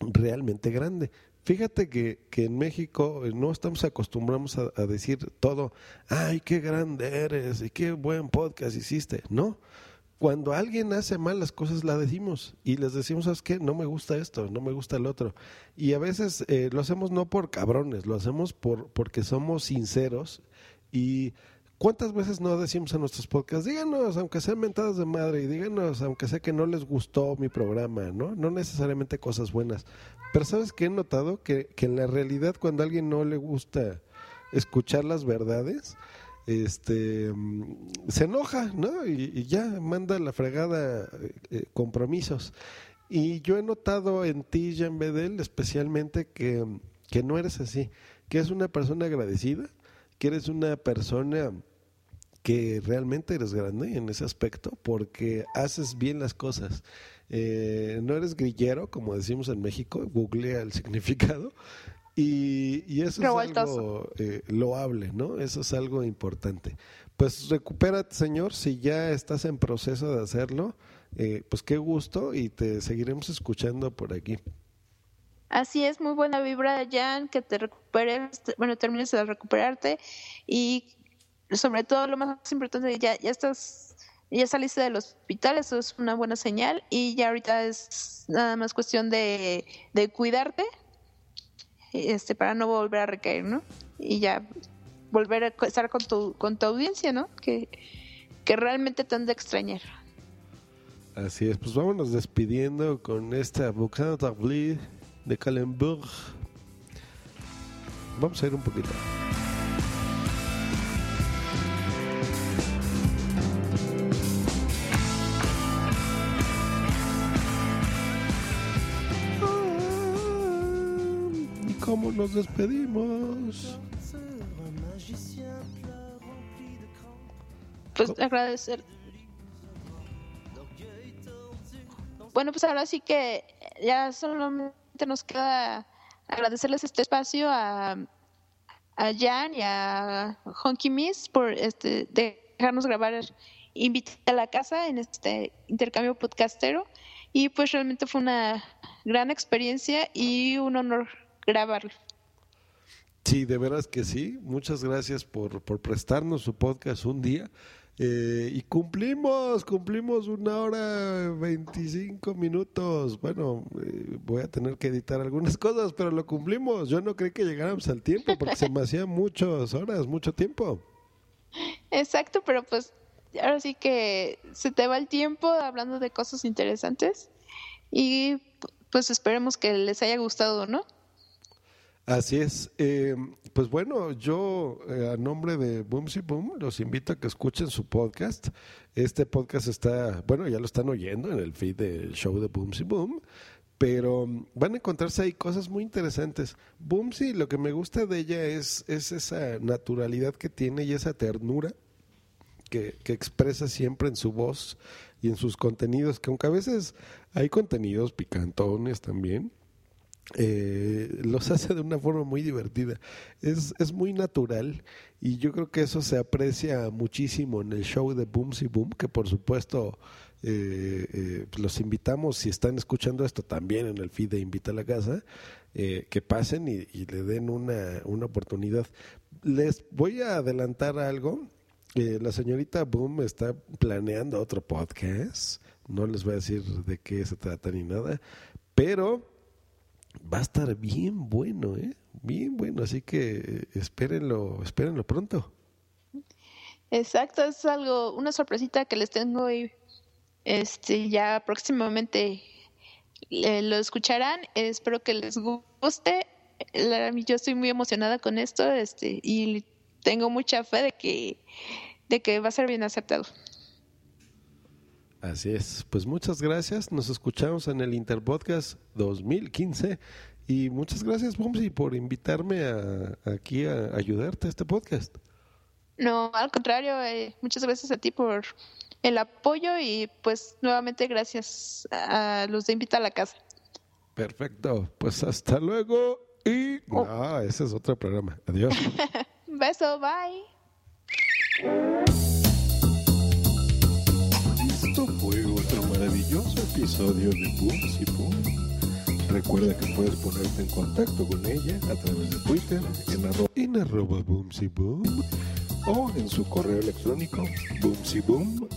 realmente grande. Fíjate que, que en México eh, no estamos acostumbrados a, decir todo, ay, qué grande eres y qué buen podcast hiciste. No, cuando alguien hace mal las cosas la decimos y les decimos, ¿sabes qué? No me gusta esto, no me gusta el otro. Y a veces eh, lo hacemos no por cabrones, lo hacemos por, porque somos sinceros y ¿Cuántas veces no decimos en nuestros podcasts, díganos, aunque sean mentadas de madre, y díganos, aunque sea que no les gustó mi programa, ¿no? No necesariamente cosas buenas. Pero ¿sabes qué he notado? Que, que en la realidad cuando a alguien no le gusta escuchar las verdades, este mm, se enoja, ¿no? Y, y ya manda la fregada eh, eh, compromisos. Y yo he notado en ti, Jean Bedel, especialmente que, que no eres así, que es una persona agradecida, que eres una persona que realmente eres grande en ese aspecto porque haces bien las cosas. Eh, no eres grillero, como decimos en México, googlea el <laughs> significado. Y, y eso es algo eh, loable, ¿no? Eso es algo importante. Pues recupérate, señor, si ya estás en proceso de hacerlo, eh, pues qué gusto y te seguiremos escuchando por aquí. Así es, muy buena vibra, Jan, que te recuperes, bueno, termines de recuperarte y sobre todo lo más importante, ya, ya estás, ya saliste del hospital, eso es una buena señal y ya ahorita es nada más cuestión de, de cuidarte, este, para no volver a recaer, ¿no? Y ya volver a estar con tu, con tu audiencia, ¿no? Que, que realmente te han de extrañar. Así es, pues vámonos despidiendo con esta Bouquin de Calembourg. Vamos a ir un poquito. Cómo nos despedimos? Pues agradecer. Bueno, pues ahora sí que ya solamente nos queda agradecerles este espacio a, a Jan y a Honky Miss por este dejarnos grabar Invita a la casa en este intercambio podcastero y pues realmente fue una gran experiencia y un honor grabarlo. Sí, de veras que sí. Muchas gracias por, por prestarnos su podcast un día. Eh, y cumplimos, cumplimos una hora 25 minutos. Bueno, eh, voy a tener que editar algunas cosas, pero lo cumplimos. Yo no creí que llegáramos al tiempo porque se me <laughs> hacían muchas horas, mucho tiempo. Exacto, pero pues ahora sí que se te va el tiempo hablando de cosas interesantes y pues esperemos que les haya gustado, ¿no? Así es. Eh, pues bueno, yo eh, a nombre de Boomsy Boom los invito a que escuchen su podcast. Este podcast está, bueno, ya lo están oyendo en el feed del show de Boomsy Boom, pero van a encontrarse ahí cosas muy interesantes. Boomsy, lo que me gusta de ella es, es esa naturalidad que tiene y esa ternura que, que expresa siempre en su voz y en sus contenidos, que aunque a veces hay contenidos picantones también, eh, los <laughs> hace de una forma muy divertida. Es, es muy natural y yo creo que eso se aprecia muchísimo en el show de Booms y Boom, que por supuesto eh, eh, los invitamos, si están escuchando esto también en el feed de Invita a la Casa, eh, que pasen y, y le den una, una oportunidad. Les voy a adelantar algo. Eh, la señorita Boom está planeando otro podcast. No les voy a decir de qué se trata ni nada, pero va a estar bien bueno, ¿eh? Bien bueno, así que eh, espérenlo, espérenlo pronto. Exacto, es algo, una sorpresita que les tengo hoy. Este, ya próximamente eh, lo escucharán. Espero que les guste. Yo estoy muy emocionada con esto, este, y tengo mucha fe de que, de que va a ser bien aceptado. Así es. Pues muchas gracias. Nos escuchamos en el Interpodcast 2015. Y muchas gracias, Bumsy, por invitarme a, aquí a ayudarte a este podcast. No, al contrario, eh, muchas gracias a ti por el apoyo y pues nuevamente gracias a los de Invita a la Casa. Perfecto. Pues hasta luego. Y. Ah, ese es otro programa. Adiós. <laughs> Beso, bye. Maravilloso episodio de Booms Boom. Recuerda que puedes ponerte en contacto con ella a través de Twitter en arroba, en arroba Booms Boom o en su correo electrónico boomsyboom